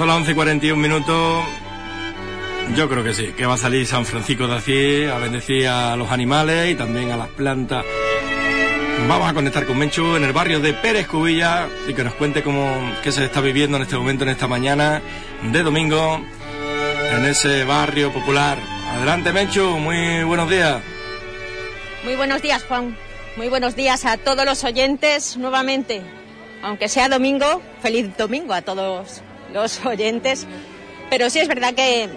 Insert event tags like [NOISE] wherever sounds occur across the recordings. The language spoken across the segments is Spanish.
son las 11 y 41 minutos. Yo creo que sí, que va a salir San Francisco de Asís a bendecir a los animales y también a las plantas. Vamos a conectar con Menchu en el barrio de Pérez Cubilla y que nos cuente cómo qué se está viviendo en este momento, en esta mañana de domingo, en ese barrio popular. Adelante Menchu, muy buenos días. Muy buenos días Juan, muy buenos días a todos los oyentes nuevamente. Aunque sea domingo, feliz domingo a todos los oyentes. Pero sí es verdad que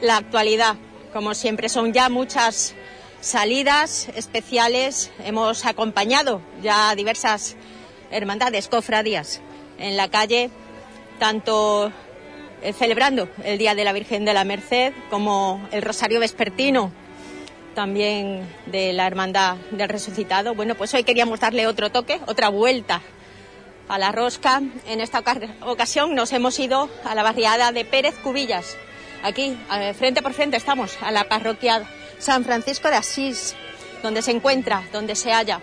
la actualidad, como siempre, son ya muchas salidas especiales. Hemos acompañado ya diversas hermandades, cofradías en la calle, tanto eh, celebrando el Día de la Virgen de la Merced como el Rosario Vespertino también de la Hermandad del Resucitado. Bueno, pues hoy queríamos darle otro toque, otra vuelta a la rosca. En esta ocasión nos hemos ido a la barriada de Pérez Cubillas. Aquí, frente por frente, estamos a la parroquia San Francisco de Asís, donde se encuentra, donde se halla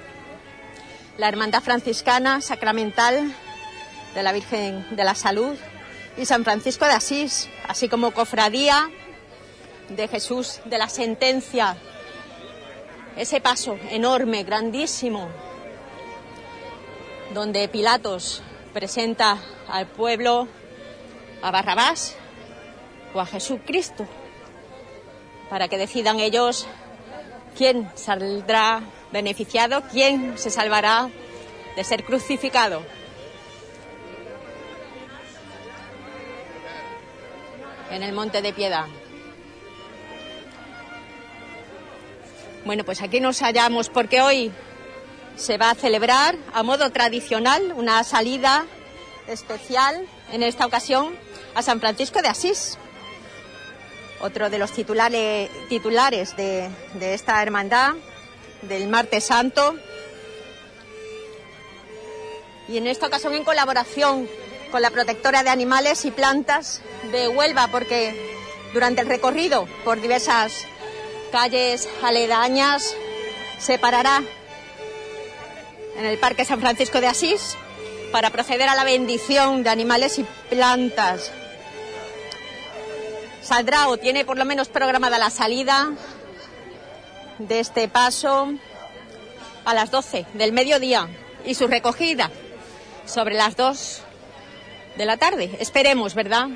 la Hermandad Franciscana Sacramental de la Virgen de la Salud y San Francisco de Asís, así como Cofradía de Jesús de la Sentencia. Ese paso enorme, grandísimo, donde Pilatos presenta al pueblo a Barrabás o a Jesucristo, para que decidan ellos quién saldrá beneficiado, quién se salvará de ser crucificado. En el monte de piedad. Bueno, pues aquí nos hallamos porque hoy se va a celebrar a modo tradicional una salida especial, en esta ocasión, a San Francisco de Asís, otro de los titulares, titulares de, de esta hermandad del Martes Santo. Y en esta ocasión en colaboración con la protectora de animales y plantas de Huelva, porque durante el recorrido por diversas calles aledañas se parará en el Parque San Francisco de Asís para proceder a la bendición de animales y plantas saldrá o tiene por lo menos programada la salida de este paso a las 12 del mediodía y su recogida sobre las 2 de la tarde. Esperemos, ¿verdad?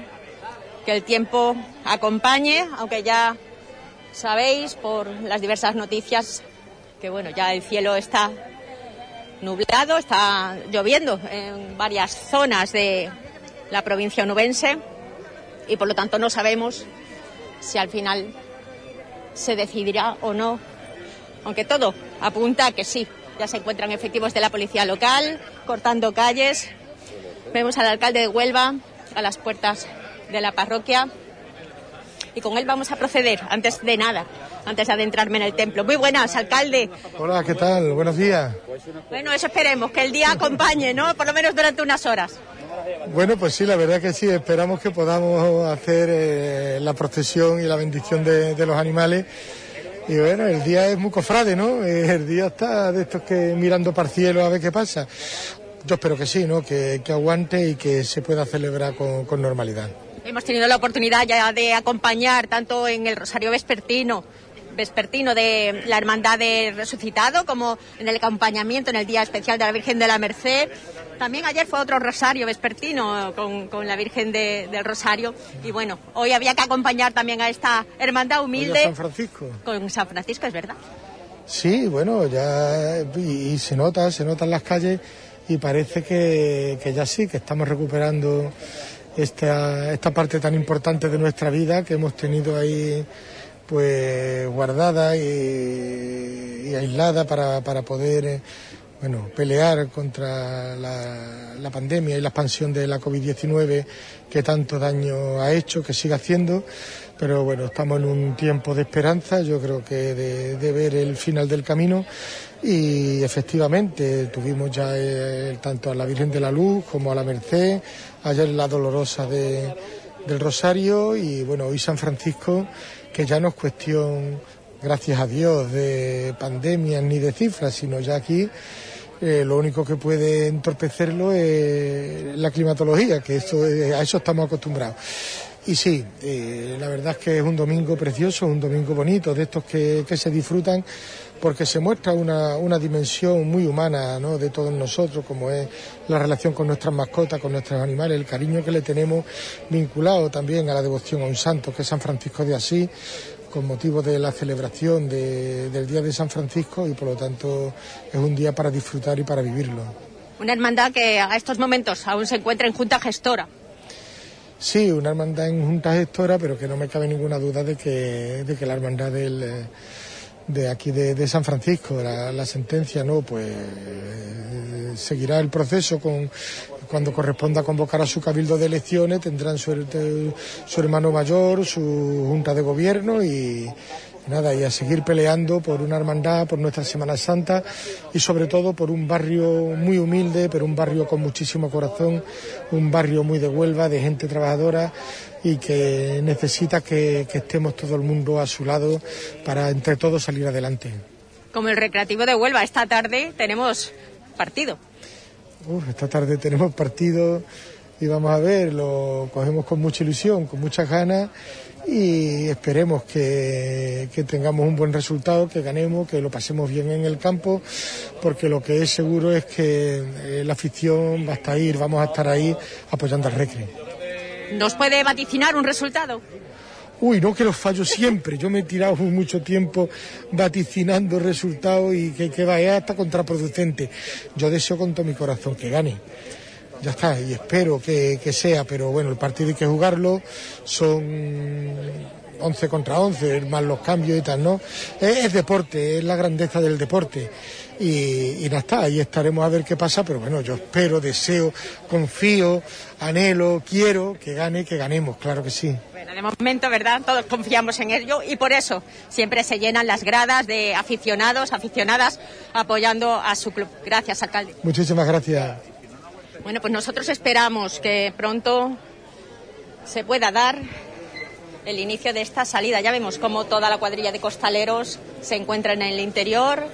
Que el tiempo acompañe, aunque ya sabéis por las diversas noticias que bueno, ya el cielo está nublado, está lloviendo en varias zonas de la provincia onubense y por lo tanto no sabemos si al final se decidirá o no, aunque todo apunta a que sí. Ya se encuentran efectivos de la policía local cortando calles. Vemos al alcalde de Huelva a las puertas de la parroquia y con él vamos a proceder antes de nada, antes de adentrarme en el templo. Muy buenas, alcalde. Hola, ¿qué tal? Buenos días. Bueno, eso esperemos, que el día acompañe, ¿no? Por lo menos durante unas horas. Bueno, pues sí, la verdad que sí, esperamos que podamos hacer eh, la procesión y la bendición de, los animales. Y bueno, el día es muy cofrade, ¿no? El día está de estos que mirando para el cielo a ver qué pasa. Yo espero que sí, ¿no? Que, aguante y que se pueda celebrar con normalidad. Hemos tenido la oportunidad ya de acompañar tanto en el Rosario Vespertino vespertino de la Hermandad de Resucitado, como en el acompañamiento en el Día Especial de la Virgen de la Merced. También ayer fue otro Rosario vespertino con, la Virgen del Rosario. Y bueno, hoy había que acompañar también a esta hermandad humilde. San Francisco. Con San Francisco, es verdad. Sí, bueno, ya y, se nota, se nota en las calles y parece que, que ya sí, que estamos recuperando esta, esta parte tan importante de nuestra vida que hemos tenido ahí pues guardada y, aislada para, para poder eh, bueno, pelear contra la, pandemia y la expansión de la COVID-19 que tanto daño ha hecho, que sigue haciendo. Pero bueno, estamos en un tiempo de esperanza, yo creo que de, de ver el final del camino y efectivamente tuvimos ya eh, tanto a la Virgen de la Luz como a la Merced, ayer la Dolorosa de, del Rosario y bueno, hoy San Francisco, que ya no es cuestión, gracias a Dios, de pandemias ni de cifras, sino ya aquí eh, lo único que puede entorpecerlo es la climatología, que a eso estamos acostumbrados. Y sí, eh, la verdad es que es un domingo precioso, un domingo bonito, de estos que, se disfrutan, porque se muestra una, una dimensión muy humana ¿no? de todos nosotros, como es la relación con nuestras mascotas, con nuestros animales, el cariño que le tenemos vinculado también a la devoción a un santo, que es San Francisco de Asís, con motivo de la celebración del Día de San Francisco y por lo tanto es un día para disfrutar y para vivirlo. Una hermandad que a estos momentos aún se encuentra en junta gestora. Sí, una hermandad en junta gestora, pero que no me cabe ninguna duda de que, de que la hermandad del, de aquí de, San Francisco, la, la, sentencia, no, pues seguirá el proceso con cuando corresponda convocar a su cabildo de elecciones, tendrán su, su hermano mayor, su junta de gobierno y, nada, y a seguir peleando por una hermandad, por nuestra Semana Santa y sobre todo por un barrio muy humilde, pero un barrio con muchísimo corazón, un barrio muy de Huelva, de gente trabajadora y que necesita que, que estemos todo el mundo a su lado para entre todos salir adelante. Como el Recreativo de Huelva, esta tarde tenemos partido esta tarde tenemos partido y vamos a ver, lo cogemos con mucha ilusión, con muchas ganas y esperemos que, tengamos un buen resultado, que ganemos, que lo pasemos bien en el campo, porque lo que es seguro es que eh, la afición va a estar ahí, vamos a estar ahí apoyando al Recre. ¿Nos puede vaticinar un resultado? Uy, no que los fallo siempre. Yo me he tirado mucho tiempo vaticinando resultados y que, que vaya hasta contraproducente. Yo deseo con todo mi corazón que gane. Ya está, y espero que, sea, pero bueno, el partido hay que jugarlo. Son 11 contra 11, más los cambios y tal, ¿no? Es, deporte, es la grandeza del deporte. Y, y nada está, ahí estaremos a ver qué pasa, pero bueno, yo espero, deseo, confío, anhelo, quiero que gane, que ganemos, claro que sí de momento, ¿verdad? Todos confiamos en ello y por eso siempre se llenan las gradas de aficionados, aficionadas apoyando a su club. Gracias, alcalde. Muchísimas gracias. Bueno, pues nosotros esperamos que pronto se pueda dar el inicio de esta salida. Ya vemos cómo toda la cuadrilla de costaleros se encuentra en el interior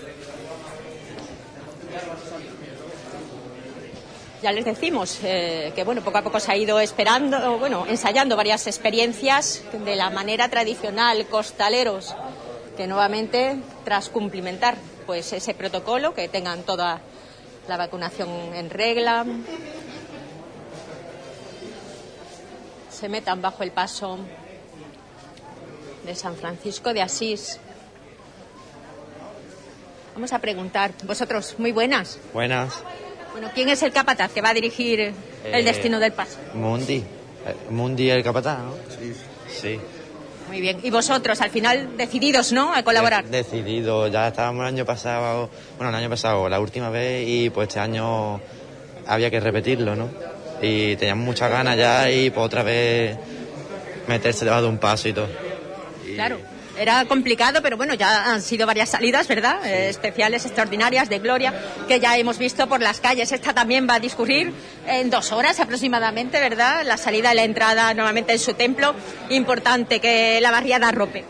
ya les decimos eh, que bueno poco a poco se ha ido esperando bueno ensayando varias experiencias de la manera tradicional costaleros que nuevamente tras cumplimentar pues ese protocolo que tengan toda la vacunación en regla se metan bajo el paso de San Francisco de Asís vamos a preguntar vosotros muy buenas buenas bueno, ¿quién es el capataz que va a dirigir el eh, destino del paso? Mundi. Eh, Mundi el capataz, ¿no? Sí. Sí. Muy bien. ¿Y vosotros, al final, decididos, ¿no?, a colaborar? decidido. Ya estábamos el año pasado, bueno, el año pasado, la última vez, y pues este año había que repetirlo, ¿no? Y teníamos muchas ganas ya y pues otra vez meterse debajo de un paso y todo. Claro era complicado, pero bueno, ya han sido varias salidas, ¿verdad? Eh, especiales, extraordinarias, de gloria, que ya hemos visto por las calles. Esta también va a discurrir en dos horas aproximadamente, ¿verdad? La salida y la entrada nuevamente en su templo. Importante que la barriada rope.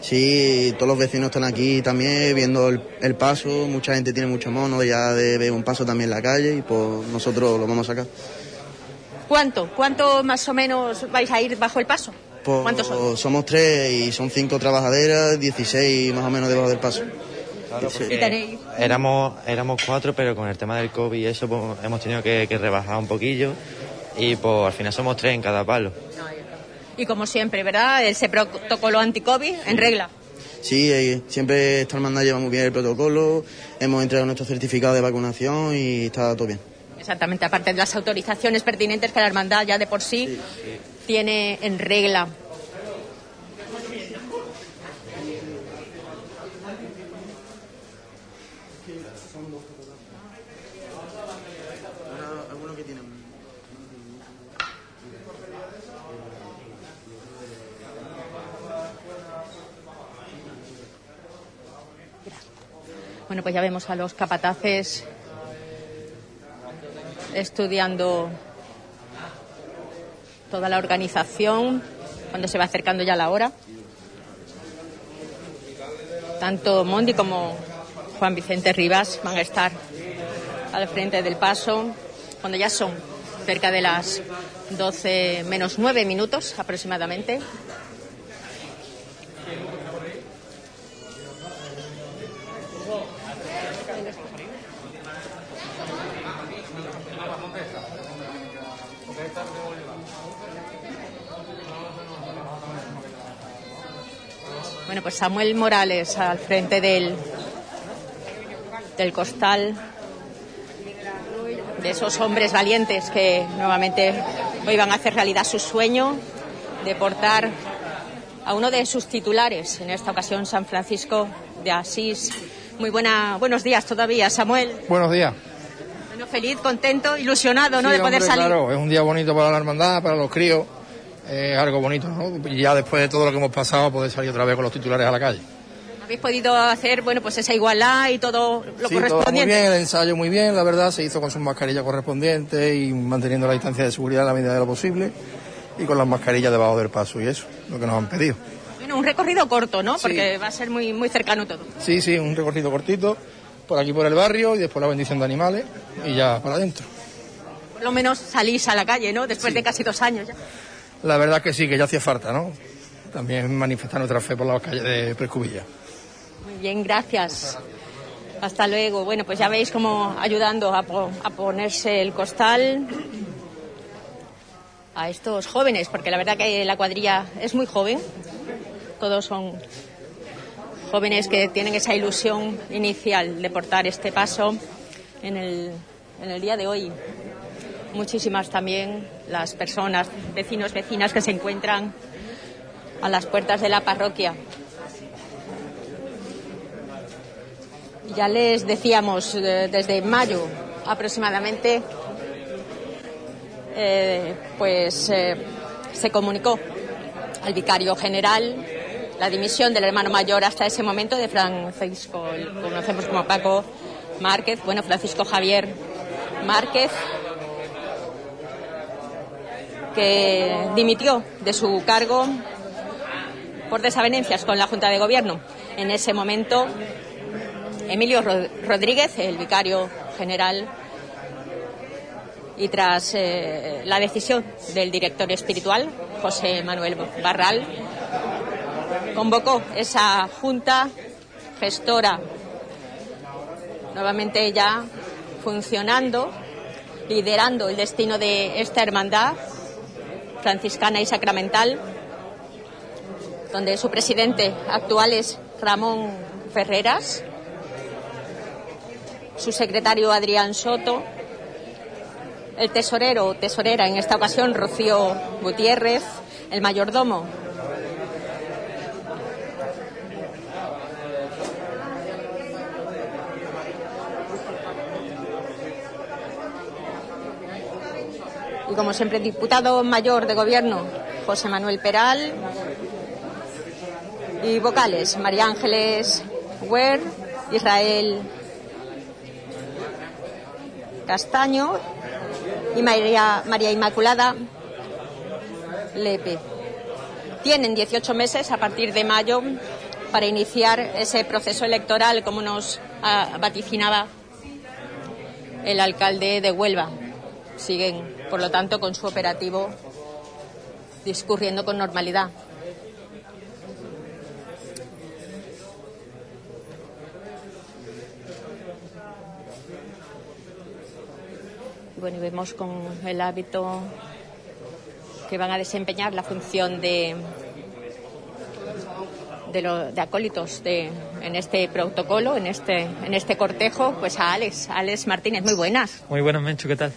Sí, todos los vecinos están aquí también viendo el, paso. Mucha gente tiene mucho mono ya de ver un paso también en la calle y pues nosotros lo vamos a sacar. ¿Cuánto? ¿Cuánto más o menos vais a ir bajo el paso? ¿Cuántos son? Somos tres y son cinco trabajaderas, 16 más o menos debajo del paso. Claro, éramos, éramos cuatro, pero con el tema del COVID y eso pues, hemos tenido que, rebajar un poquillo y pues al final somos tres en cada palo. Y como siempre, ¿verdad? Ese protocolo anti-COVID en regla. Sí, eh, siempre esta hermandad lleva muy bien el protocolo, hemos entregado nuestro certificado de vacunación y está todo bien. Exactamente, aparte de las autorizaciones pertinentes que la hermandad ya de por sí tiene en regla. Bueno, pues ya vemos a los capataces estudiando toda la organización cuando se va acercando ya la hora. Tanto Mondi como Juan Vicente Rivas van a estar al frente del paso, cuando ya son cerca de las 12 menos 9 minutos aproximadamente. Bueno, pues Samuel Morales al frente del, del costal, de esos hombres valientes que nuevamente hoy van a hacer realidad su sueño de portar a uno de sus titulares, en esta ocasión San Francisco de Asís. Muy buena, buenos días todavía, Samuel. Buenos días. Bueno, feliz, contento, ilusionado, ¿no? Sí, de poder hombre, salir. Claro, es un día bonito para la hermandad, para los críos. Es algo bonito, ¿no? Y ya después de todo lo que hemos pasado, poder salir otra vez con los titulares a la calle. Habéis podido hacer, bueno, pues esa igualdad y todo lo sí, todo muy correspondiente. bien, el ensayo muy bien, la verdad, se hizo con sus mascarillas correspondientes y manteniendo la distancia de seguridad a la medida de lo posible y con las mascarillas debajo del paso y eso, lo que nos han pedido. Bueno, un recorrido corto, ¿no? Sí. Porque va a ser muy, muy cercano todo. Sí, sí, un recorrido cortito, por aquí por el barrio y después la bendición de animales y ya para adentro. Por lo menos salís a la calle, ¿no? Después de casi dos años ya. La verdad que sí, que ya hacía falta, ¿no? También manifestar nuestra fe por las calles de Prescubilla. Muy bien, gracias. Hasta luego. Bueno, pues ya veis cómo ayudando a, a ponerse el costal a estos jóvenes, porque la verdad que la cuadrilla es muy joven. Todos son jóvenes que tienen esa ilusión inicial de portar este paso en el, en el día de hoy. Muchísimas también las personas, vecinos, vecinas que se encuentran a las puertas de la parroquia. Ya les decíamos eh, desde mayo aproximadamente, eh, pues eh, se comunicó al vicario general la dimisión del hermano mayor hasta ese momento de Francisco, conocemos como Paco Márquez, bueno, Francisco Javier Márquez, que dimitió de su cargo por desavenencias con la Junta de Gobierno. En ese momento, Emilio Ro- Rodríguez, el vicario general, y tras eh, la decisión del director espiritual, José Manuel Barral, convocó esa junta gestora, nuevamente ya funcionando, liderando el destino de esta hermandad franciscana y sacramental, donde su presidente actual es Ramón Ferreras, su secretario Adrián Soto, el tesorero tesorera en esta ocasión Rocío Gutiérrez, el mayordomo y como siempre diputado mayor de gobierno José Manuel Peral y vocales María Ángeles Huer, Israel Castaño y María, María Inmaculada Lepe. Tienen 18 meses a partir de mayo para iniciar ese proceso electoral, como nos ah, vaticinaba el alcalde de Huelva. Siguen, por lo tanto, con su operativo discurriendo con normalidad. Bueno, y vemos con el hábito que van a desempeñar la función de de, lo- de acólitos de, en este protocolo, en este, en este cortejo, pues a Alex, Alex Martínez. Muy buenas. Muy buenas, Menchu, ¿qué tal?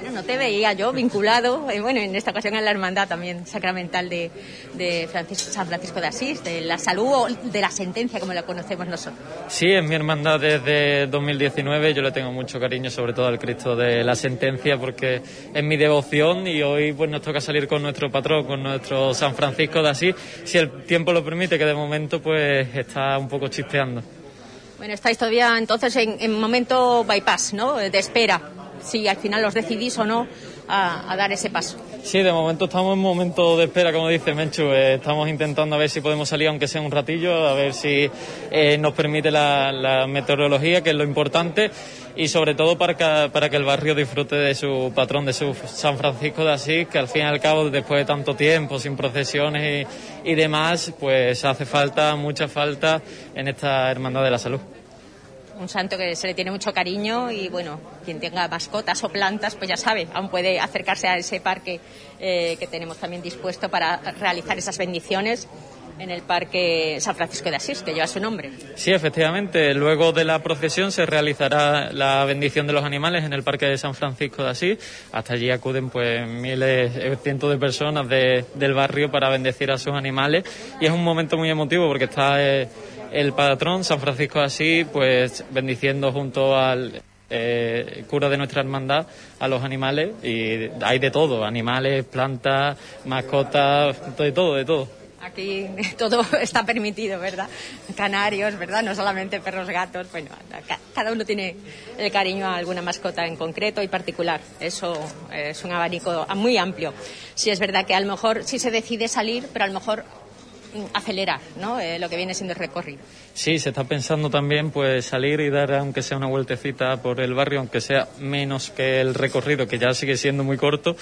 Bueno, no te veía yo vinculado, eh, bueno, en esta ocasión en la hermandad también sacramental de, de Francisco, San Francisco de Asís, de la salud o de la sentencia, como la conocemos nosotros. Sí, es mi hermandad desde 2019. Yo le tengo mucho cariño, sobre todo al Cristo de la Sentencia, porque es mi devoción y hoy pues nos toca salir con nuestro patrón, con nuestro San Francisco de Asís, si el tiempo lo permite, que de momento pues está un poco chispeando. Bueno, estáis todavía entonces en, en momento bypass, ¿no? De espera. Si al final os decidís o no a, dar ese paso. Sí, de momento estamos en momento de espera, como dice Menchu. Eh, estamos intentando a ver si podemos salir, aunque sea un ratillo, a ver si eh, nos permite la, meteorología, que es lo importante, y sobre todo para que, para que el barrio disfrute de su patrón, de su San Francisco de Asís, que al fin y al cabo, después de tanto tiempo, sin procesiones y, y demás, pues hace falta, mucha falta en esta Hermandad de la Salud un santo que se le tiene mucho cariño y bueno, quien tenga mascotas o plantas, pues ya sabe, aún puede acercarse a ese parque eh, que tenemos también dispuesto para realizar esas bendiciones en el Parque San Francisco de Asís, que lleva su nombre. Sí, efectivamente. Luego de la procesión se realizará la bendición de los animales en el Parque de San Francisco de Asís. Hasta allí acuden pues miles, eh, cientos de personas del barrio para bendecir a sus animales y es un momento muy emotivo porque está... Eh, el patrón, San Francisco de Asís, pues bendiciendo junto al eh, cura de nuestra hermandad a los animales y hay de todo, animales, plantas, mascotas, de todo, de todo. Aquí [LAUGHS] todo está permitido, ¿verdad? Canarios, ¿verdad? No solamente perros, gatos. Bueno, cada uno tiene el cariño a alguna mascota en concreto y particular. Eso es un abanico muy amplio. Sí es verdad que a lo mejor sí se decide salir, pero a lo mejor acelerar ¿no? Eh, lo que viene siendo el recorrido. Sí, se está pensando también pues salir y dar aunque sea una vueltecita por el barrio, aunque sea menos que el recorrido, que ya sigue siendo muy corto,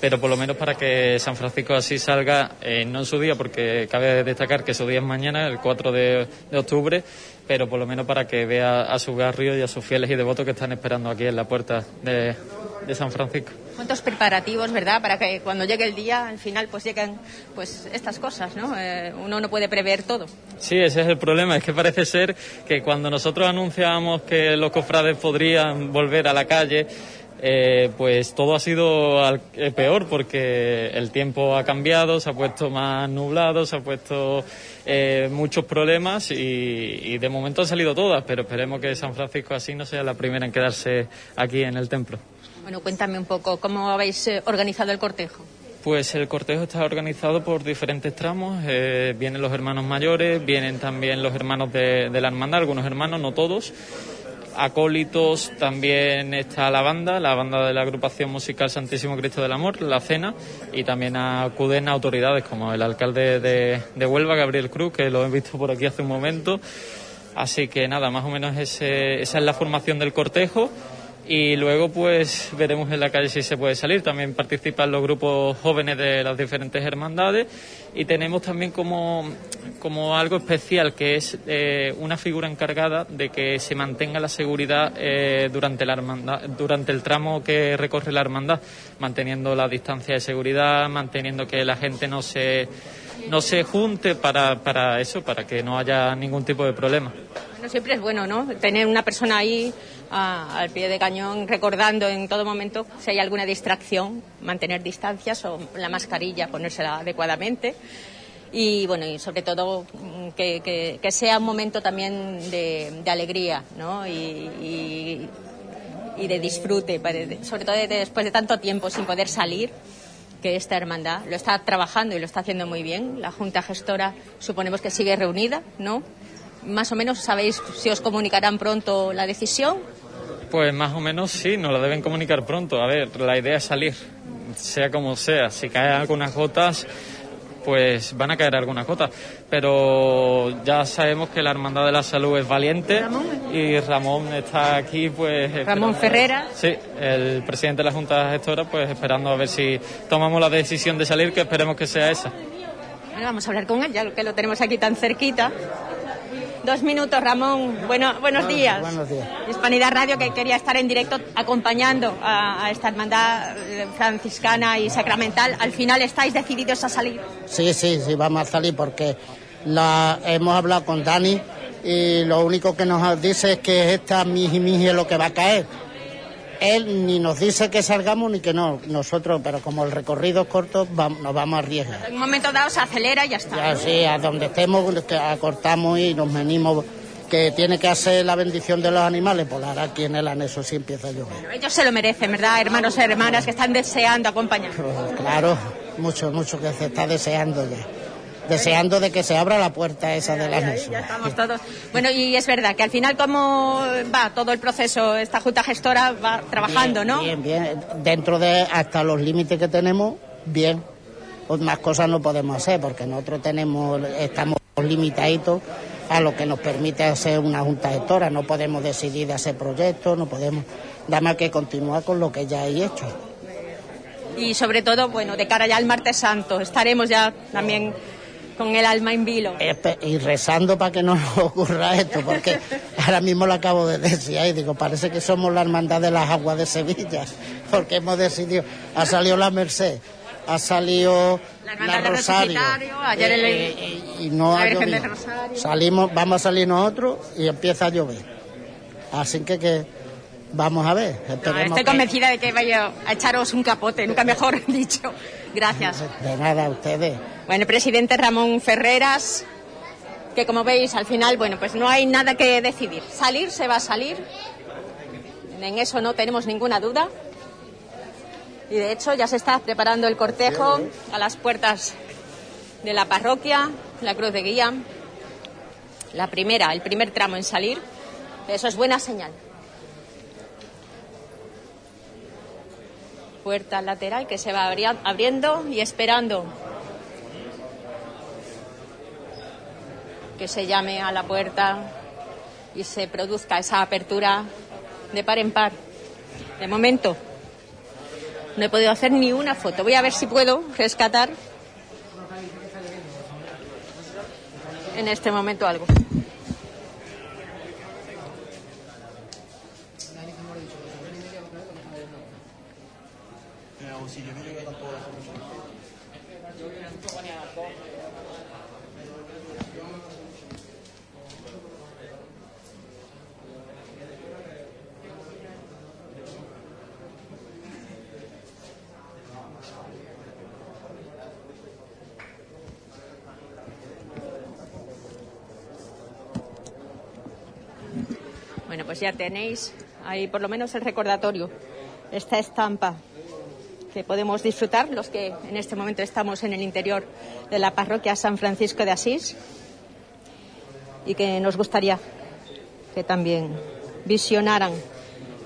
pero por lo menos para que San Francisco así salga, eh, no en su día, porque cabe destacar que su día es mañana, el 4 de, octubre, pero por lo menos para que vea a su barrio y a sus fieles y devotos que están esperando aquí en la puerta de, de San Francisco. ¿Cuántos preparativos, verdad? Para que cuando llegue el día, al final, pues lleguen pues estas cosas, ¿no? Eh, uno no puede prever todo. Sí, ese es el problema. Es que parece ser que cuando nosotros anunciábamos que los cofrades podrían volver a la calle, eh, pues todo ha sido eh, peor porque el tiempo ha cambiado, se ha puesto más nublado, se ha puesto eh, muchos problemas y, de momento han salido todas, pero esperemos que San Francisco así no sea la primera en quedarse aquí en el templo. Bueno, cuéntame un poco, ¿cómo habéis organizado el cortejo? Pues el cortejo está organizado por diferentes tramos. vienen los hermanos mayores, vienen también los hermanos de, de la hermandad, algunos hermanos, no todos acólitos, también está la banda, la banda de la agrupación musical Santísimo Cristo del Amor, la cena, y también acuden autoridades como el alcalde de, Huelva, Gabriel Cruz, que lo he visto por aquí hace un momento. Así que nada, más o menos esa es la formación del cortejo y luego pues veremos en la calle si se puede salir. También participan los grupos jóvenes de las diferentes hermandades y tenemos también como, como algo especial que es eh, una figura encargada de que se mantenga la seguridad eh, durante, la hermandad, durante el tramo que recorre la hermandad, manteniendo la distancia de seguridad, manteniendo que la gente no se no se junte para, para eso, para que no haya ningún tipo de problema. Bueno, siempre es bueno, ¿no? Tener una persona ahí al pie de cañón recordando en todo momento si hay alguna distracción, mantener distancias o la mascarilla, ponérsela adecuadamente. Y bueno, y sobre todo mm, que, que, sea un momento también de, alegría, ¿no? Y, y, de disfrute, sobre todo después de tanto tiempo sin poder salir que esta hermandad lo está trabajando y lo está haciendo muy bien. La Junta Gestora suponemos que sigue reunida, ¿no? Más o menos sabéis si os comunicarán pronto la decisión. Pues más o menos sí, nos la deben comunicar pronto. A ver, la idea es salir, sea como sea. Si caen algunas gotas, pues van a caer algunas gotas. Pero ya sabemos que la Hermandad de la Salud es valiente y Ramón está aquí, pues. Ramón Ferrera. Sí, el presidente de la Junta Gestora, pues esperando a ver si tomamos la decisión de salir, que esperemos que sea esa. vamos a hablar con él, ya que lo tenemos aquí tan cerquita. Dos minutos, Ramón. Bueno, buenos días. Buenos días. Hispanidad Radio, que quería estar en directo acompañando a, esta hermandad eh, franciscana y sacramental. ¿Al final estáis decididos a salir? Sí, sí, sí, vamos a salir porque la, hemos hablado con Dani y lo único que nos dice es que esta miji miji es lo que va a caer él ni nos dice que salgamos ni que no. Nosotros, pero como el recorrido es corto, nos vamos a arriesgar. En un momento dado se acelera y ya está. Ya, sí, a donde estemos acortamos y nos venimos que tiene que hacer la bendición de los animales, pues ahora aquí en el anexo sí empieza a llover. ellos se lo merecen, ¿verdad? Hermanos y hermanas que están deseando acompañar. Pues, claro, mucho, mucho que se está deseando ya. Deseando de que se abra la puerta esa de la luz. Ya estamos todos. Bueno, y es verdad que al final, ¿cómo va todo el proceso? Esta Junta Gestora va trabajando, ¿no? Bien, bien. Dentro de hasta los límites que tenemos, bien. Pues más cosas no podemos hacer porque nosotros tenemos, estamos limitaditos a lo que nos permite hacer una Junta Gestora. No podemos decidir de hacer proyectos, no podemos. Nada más que continuar con lo que ya hay hecho. Y sobre todo, bueno, de cara ya al martes santo, estaremos ya también con el alma en vilo. Y rezando para que no [LAUGHS] nos ocurra esto, porque ahora mismo lo acabo de decir y digo, parece que somos la hermandad de las aguas de Sevilla, porque hemos decidido, ha salido la Merced, ha salido La la, Rosario, ayer el- eh, eh, y no la ha Virgen llovido. Rosario. Salimos, vamos a salir nosotros y empieza a llover. Así que, que vamos a ver, No, estoy que- convencida de que vaya a echaros un capote, nunca mejor [LAUGHS] dicho. Gracias. De nada, a ustedes. Bueno, presidente Ramón Ferreras, que como veis al final, bueno, pues no hay nada que decidir. Salir se va a salir, en eso no tenemos ninguna duda. Y de hecho ya se está preparando el cortejo a las puertas de la parroquia, la cruz de guía. La primera, el primer tramo en salir, eso es buena señal. Puerta lateral que se va abriendo y esperando que se llame a la puerta y se produzca esa apertura de par en par. De momento no he podido hacer ni una foto. Voy a ver si puedo rescatar en este momento algo. Bueno, pues ya tenéis ahí por lo menos el recordatorio, esta estampa que podemos disfrutar los que en este momento estamos en el interior de la parroquia San Francisco de Asís y que nos gustaría que también visionaran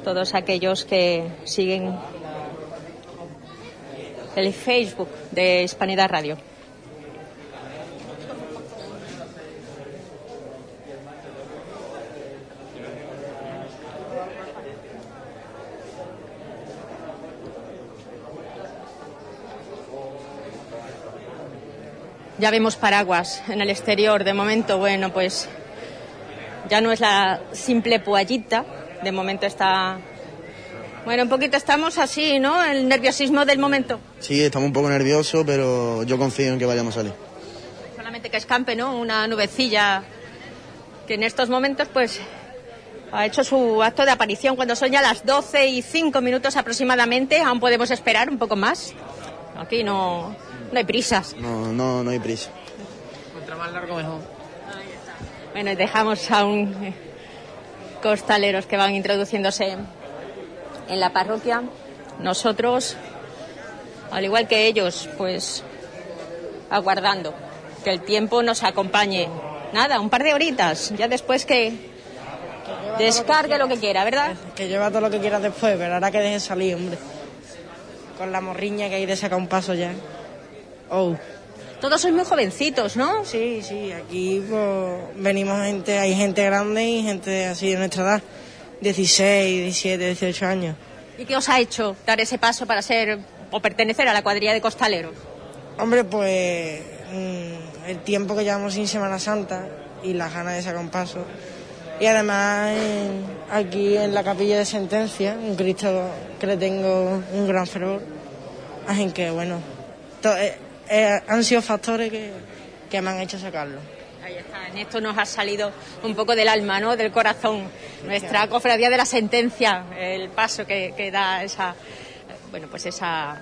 todos aquellos que siguen el Facebook de Hispanidad Radio. Ya vemos paraguas en el exterior. De momento, bueno, pues ya no es la simple puallita. De momento está. Bueno, un poquito estamos así, ¿no? El nerviosismo del momento. Sí, estamos un poco nerviosos, pero yo confío en que vayamos a salir. Solamente que escampe, ¿no? Una nubecilla que en estos momentos, pues, ha hecho su acto de aparición cuando son ya las 12 y 5 minutos aproximadamente. Aún podemos esperar un poco más. Aquí no, no hay prisas. No, no, no hay prisa. Contra más largo mejor. Bueno, y dejamos a un eh, costaleros que van introduciéndose en la parroquia. Nosotros, al igual que ellos, pues aguardando que el tiempo nos acompañe. Nada, un par de horitas, ya después que descargue lo que quiera, ¿verdad? Que lleva todo lo que quieras después, pero ahora que deje salir, hombre. Con la morriña que hay de sacar un paso ya. Oh. Todos sois muy jovencitos, ¿no? Sí, sí, aquí pues, venimos gente, hay gente grande y gente así de nuestra edad. 16, 17, 18 años. ¿Y qué os ha hecho dar ese paso para ser o pertenecer a la cuadrilla de costaleros? Hombre, pues mm, el tiempo que llevamos sin Semana Santa y las ganas de sacar un paso. Y además en- aquí en la capilla de sentencia, un Cristo que le tengo un gran fervor. Así que bueno, eh, eh, han sido factores que, que me han hecho sacarlo. Ahí está, en esto nos ha salido un poco del alma, ¿no? Del corazón. Nuestra cofradía de la sentencia, el paso que, da esa, bueno, pues esa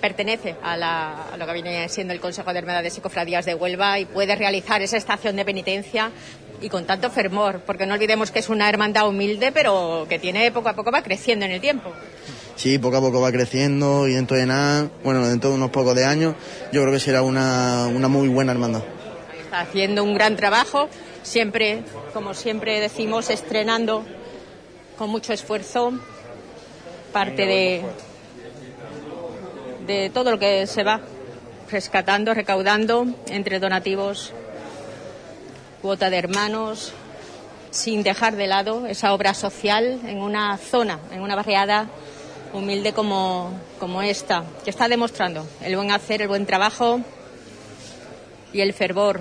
pertenece a, la- a lo que viene siendo el Consejo de Hermandades y Cofradías de Huelva y puede realizar esa estación de penitencia y con tanto fervor, porque no olvidemos que es una hermandad humilde, pero que tiene poco a poco va creciendo en el tiempo. Sí, poco a poco va creciendo y dentro de nada, bueno, dentro de unos pocos de años, yo creo que será una, una muy buena hermandad. Está haciendo un gran trabajo, siempre, como siempre decimos, estrenando con mucho esfuerzo parte de, de todo lo que se va rescatando, recaudando entre donativos, cuota de hermanos, sin dejar de lado esa obra social en una zona, en una barriada humilde como, como esta, que está demostrando el buen hacer, el buen trabajo y el fervor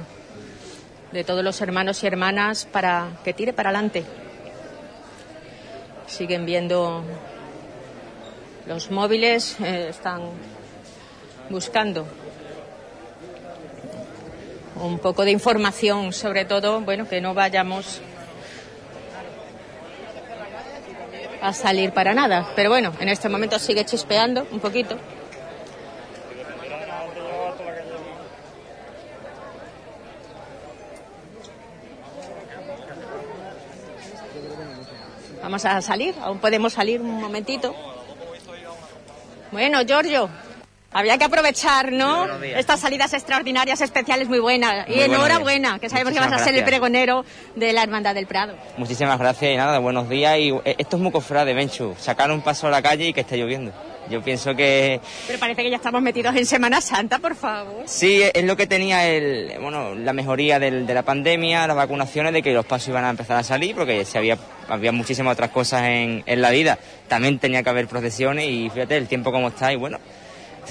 de todos los hermanos y hermanas para que tire para adelante. Siguen viendo los móviles, eh, están buscando un poco de información, sobre todo, bueno, que no vayamos a salir para nada. Pero bueno, en este momento sigue chispeando un poquito. Vamos a salir, aún podemos salir un momentito. Bueno, Giorgio, había que aprovechar, ¿no? Estas salidas extraordinarias, especiales, muy buenas. y enhorabuena, que sabemos que vas a ser el pregonero de la Hermandad del Prado. Muchísimas gracias y nada, buenos días. Y eh, esto es muy de Benchu, sacar un paso a la calle y que esté lloviendo. Yo pienso que... Pero parece que ya estamos metidos en Semana Santa, por favor. Sí, es lo que tenía el, bueno, la mejoría del, de la pandemia, las vacunaciones, de que los pasos iban a empezar a salir, porque se había, había muchísimas otras cosas en, en la vida. También tenía que haber procesiones y fíjate el tiempo como está y bueno,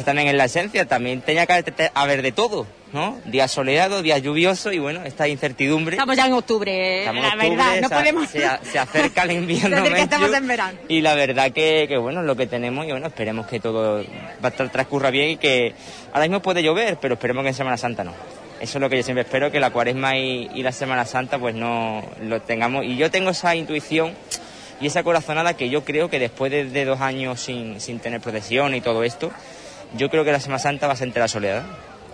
también en la esencia, también tenía que haber de todo, ¿no? Días soleados, días lluviosos y bueno, esta incertidure. Estamos ya en octubre, la verdad, no podemos... [LAUGHS] Se, acerca el invierno. que estamos en verano. Y la verdad que, que, bueno, lo que tenemos y bueno, esperemos que todo va a transcurra bien y que ahora mismo puede llover, pero esperemos que en Semana Santa no. Eso es lo que yo siempre espero, que la cuaresma y, y la Semana Santa pues no lo tengamos. Y yo tengo esa intuición y esa corazonada que yo creo que después de, de dos años sin, sin tener protección y todo esto, yo creo que la Semana Santa va a ser la soledad.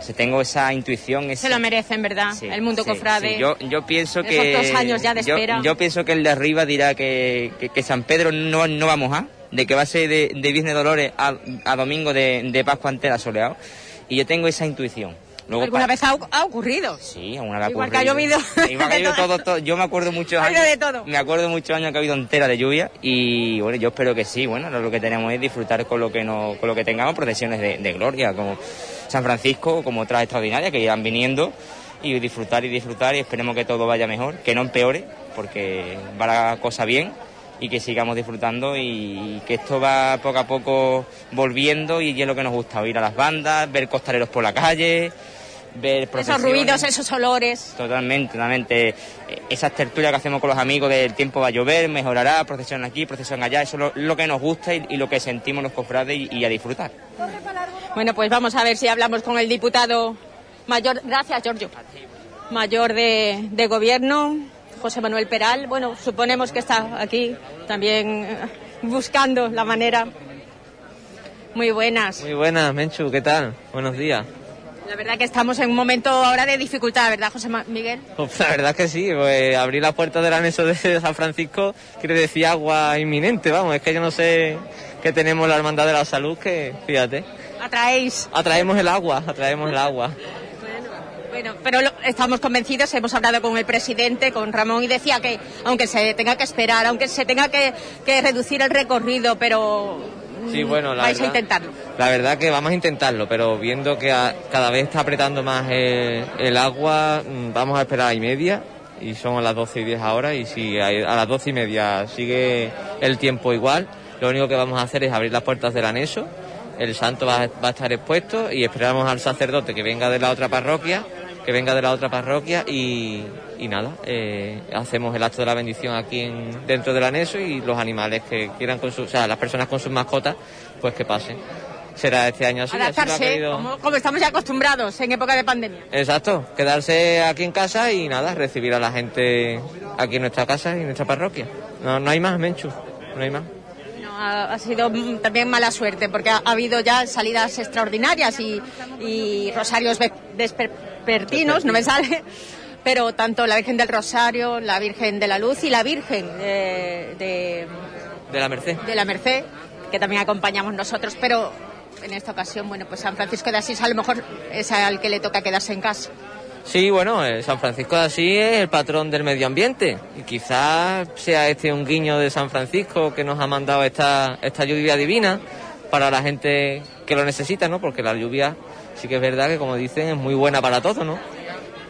O tengo esa intuición. Se lo merecen, ¿verdad? el mundo cofrade. Yo, yo pienso que. dos años ya de espera. Yo, pienso que el de arriba dirá que, que, San Pedro no, no va a mojar, de que va a ser de, de Viernes Dolores a, a domingo de, de Pascua entera soleado. Y yo tengo esa intuición. ¿Alguna vez ha, ocurrido? Sí, alguna vez ha Igual que ha llovido. Igual que ha llovido todo, todo, Yo me acuerdo muchos años. de todo. Me acuerdo muchos años que ha habido entera de lluvia y bueno, yo espero que sí. Bueno, lo que tenemos es disfrutar con lo que no, con lo que tengamos, procesiones de, de gloria, como San Francisco, como otras extraordinarias que irán viniendo y disfrutar y disfrutar y esperemos que todo vaya mejor, que no empeore, porque va la cosa bien y que sigamos disfrutando y que esto va poco a poco volviendo y es lo que nos gusta, oír a las bandas, ver costaleros por la calle, ver Esos ruidos, esos olores. Totalmente, totalmente. Esas tertulias que hacemos con los amigos del tiempo va a llover, mejorará, procesión aquí, procesión allá, eso es lo, que nos gusta y, lo que sentimos los cofrades y, a disfrutar. Bueno, pues vamos a ver si hablamos con el diputado mayor, gracias Giorgio, mayor de, de gobierno, José Manuel Peral. Bueno, suponemos que está aquí también eh, buscando la manera. Muy buenas. Muy buenas, Menchu, ¿qué tal? Buenos días. La verdad que estamos en un momento ahora de dificultad, ¿verdad, José Miguel? Pues la verdad que sí, pues abrir la puerta del anexo de [LAUGHS] San Francisco quiere decir agua inminente, vamos, es que yo no sé qué tenemos la Hermandad de la Salud, que fíjate. Atraéis. Atraemos el agua, atraemos el agua. Bueno, pero estamos convencidos, hemos hablado con el presidente, con Ramón, y decía que aunque se tenga que esperar, aunque se tenga que, que reducir el recorrido, pero Sí, bueno, la vais verdad, a intentarlo. La verdad que vamos a intentarlo, pero viendo que cada vez está apretando más el, agua, mm, vamos a esperar a y media y son a las 12 y 10 ahora y si a, las 12 y media sigue el tiempo igual, lo único que vamos a hacer es abrir las puertas del anexo, el santo va, va a estar expuesto y esperamos al sacerdote que venga de la otra parroquia que venga de la otra parroquia y, nada, eh, hacemos el acto de la bendición aquí en, dentro del anexo y los animales que quieran con sus, o sea, las personas con sus mascotas, pues que pasen. Será este año así. Adaptarse, como, estamos ya acostumbrados en época de pandemia. Exacto, quedarse aquí en casa y nada, recibir a la gente aquí en nuestra casa y en nuestra parroquia. No, no hay más, Menchu, no hay más ha, sido también mala suerte porque ha, habido ya salidas extraordinarias y, y rosarios vespertinos, no me sale, pero tanto la Virgen del Rosario, la Virgen de la Luz y la Virgen de, de, la Merced. De la Merced que también acompañamos nosotros, pero en esta ocasión, bueno, pues San Francisco de Asís a lo mejor es al que le toca quedarse en casa. Sí, bueno, eh, San Francisco de Asís es el patrón del medio ambiente y quizás sea este un guiño de San Francisco que nos ha mandado esta, esta lluvia divina para la gente que lo necesita, ¿no? Porque la lluvia sí que es verdad que, como dicen, es muy buena para todo, ¿no?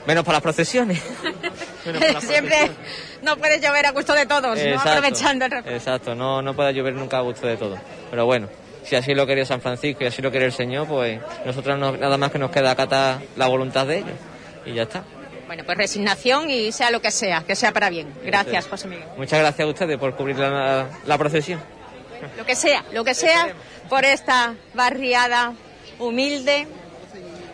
Menos para las procesiones. [LAUGHS] Siempre no puede llover a gusto de todos, ¿no? Exacto, aprovechando el refresco. Exacto, no, no puede llover nunca a gusto de todo. Pero bueno, si así lo quería San Francisco y así lo quiere el Señor, pues nosotros no- nada más que nos queda acatar la voluntad de ellos. Y ya está. Bueno, pues resignación y sea lo que sea, que sea para bien. Gracias, José Miguel. Muchas gracias a ustedes por cubrir la, la procesión. Lo que sea, lo que sea por esta barriada humilde,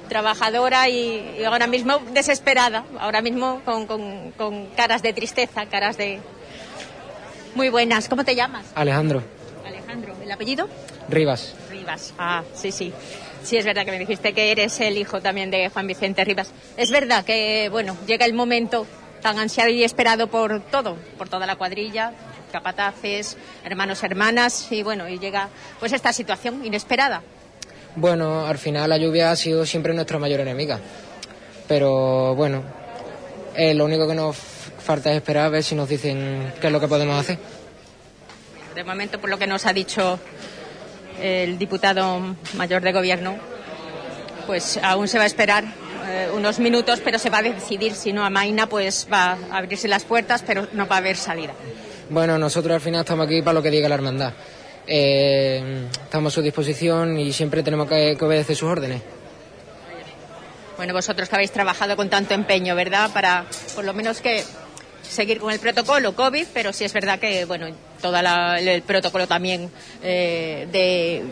trabajadora y, y ahora mismo desesperada, ahora mismo con, con- con caras de tristeza, caras de... Muy buenas. ¿Cómo te llamas? Alejandro Alejandro. ¿El apellido? Rivas. Rivas. Ah, sí, sí. Sí, es verdad que me dijiste que eres el hijo también de Juan Vicente Rivas. Es verdad que, bueno, llega el momento tan ansiado y esperado por todo, por toda la cuadrilla, capataces, hermanos, hermanas, y bueno, y llega pues esta situación inesperada. Bueno, al final la lluvia ha sido siempre nuestra mayor enemiga. Pero bueno, eh, lo único que nos falta es esperar a ver si nos dicen qué es lo que podemos hacer. De momento, por lo que nos ha dicho el diputado mayor de gobierno, pues aún se va a esperar eh, unos minutos, pero se va a decidir si no amaina, pues va a abrirse las puertas, pero no va a haber salida. Bueno, nosotros al final estamos aquí para lo que diga la hermandad. Eh, estamos a su disposición y siempre tenemos que, que obedecer sus órdenes. Bueno, vosotros que habéis trabajado con tanto empeño, ¿verdad? Para por lo menos que seguir con el protocolo COVID, pero sí es verdad que, bueno, todo el protocolo también eh, de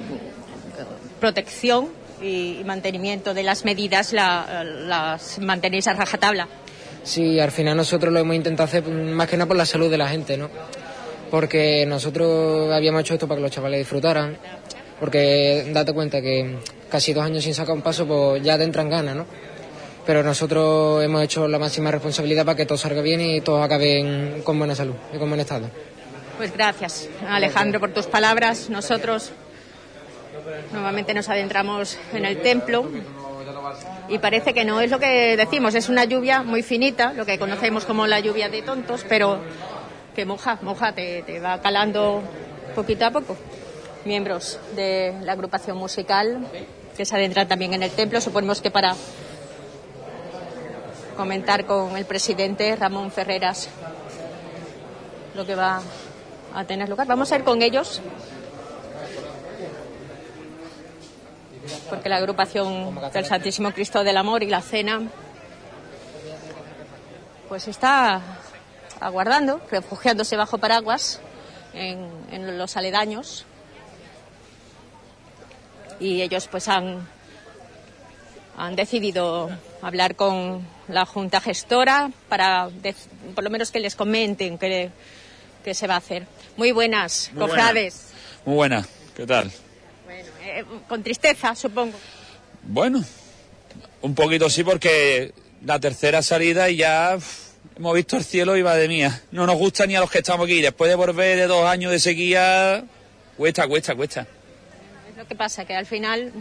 protección y, y mantenimiento de las medidas la- las mantenéis a rajatabla. Sí, al final nosotros lo hemos intentado hacer más que nada por la salud de la gente, ¿no? Porque nosotros habíamos hecho esto para que los chavales disfrutaran. Porque date cuenta que casi dos años sin sacar un paso, pues ya te entran ganas, ¿no? Pero nosotros hemos hecho la máxima responsabilidad para que todo salga bien y todos acaben con buena salud y con buen estado. Pues gracias, Alejandro, por tus palabras. Nosotros nuevamente nos adentramos en el templo y parece que no es lo que decimos, es una lluvia muy finita, lo que conocemos como la lluvia de tontos, pero que moja, moja, te, te va calando poquito a poco. Miembros de la agrupación musical que se adentran también en el templo, suponemos que para comentar con el presidente Ramón Ferreras lo que va a tener lugar. Vamos a ir con ellos. Porque la agrupación del Santísimo Cristo del Amor y la Cena pues está aguardando, refugiándose bajo paraguas en, en los aledaños. Y ellos pues han, han decidido hablar con la Junta Gestora para por lo menos que les comenten qué, qué se va a hacer. Muy buenas, Muy buenas. cofrades. Muy buena, ¿qué tal? Eh, con tristeza, supongo. Bueno, un poquito sí porque la tercera salida y ya hemos visto el cielo y va de mía. No nos gusta ni a los que estamos aquí. Después de volver de dos años de sequía, cuesta, cuesta, cuesta. Es lo que pasa, que al final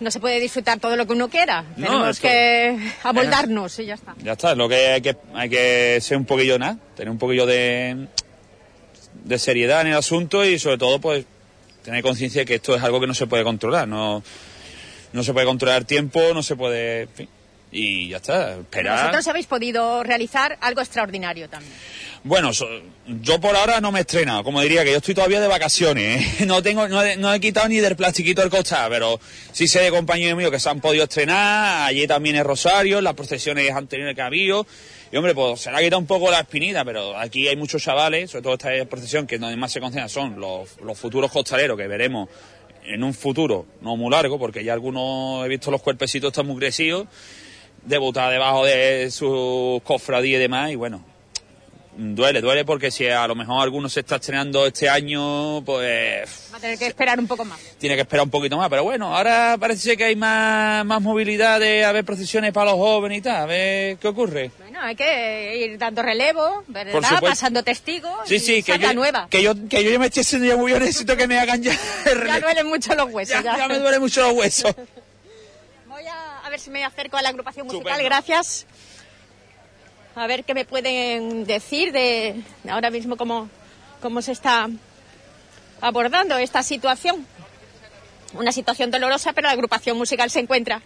no se puede disfrutar todo lo que uno quiera. No, Tenemos esto- que amoldarnos y ya está. Ya está, lo que hay que, hay que ser un poquillo nada, tener un poquillo de, de seriedad en el asunto y sobre todo pues tener conciencia de que esto es algo que no se puede controlar, no, no se puede controlar el tiempo, no se puede... en fin, y ya está, esperar. Vosotros habéis podido realizar algo extraordinario también. Bueno, so- yo por ahora no me he estrenado, como diría que yo estoy todavía de vacaciones, ¿eh? [LAUGHS] no tengo, no he, no he quitado ni del plastiquito del costal, pero sí sé de compañeros míos que se han podido estrenar, allí también en Rosario, las procesiones anteriores que ha habido, y hombre, pues se le ha quitado un poco la espinita, pero aquí hay muchos chavales, sobre todo esta procesión que donde más se concentra son los, los futuros costaleros que veremos en un futuro no muy largo, porque ya algunos he visto los cuerpecitos están muy crecidos, debutar debajo de sus cofradías y demás, y bueno, duele, duele porque si a lo mejor alguno se está estrenando este año, pues Va a tener que esperar un poco más. tiene que esperar un poquito más. Pero bueno, ahora parece que hay más, más movilidad de haber procesiones para los jóvenes y tal. A ver qué ocurre. Bueno, hay que ir dando relevo, ¿verdad? Por supuesto. Pasando testigos. Sí, y sí, que yo, nueva. que yo que yo ya me estoy haciendo ya muy bien, necesito que me hagan ya el [LAUGHS] Ya duelen mucho los huesos. Ya, ya me duelen mucho los huesos. [LAUGHS] A, ver si me acerco a la agrupación musical, gracias. A ver qué me pueden decir de ahora mismo cómo, cómo se está abordando esta situación. Una situación dolorosa, pero la agrupación musical se encuentra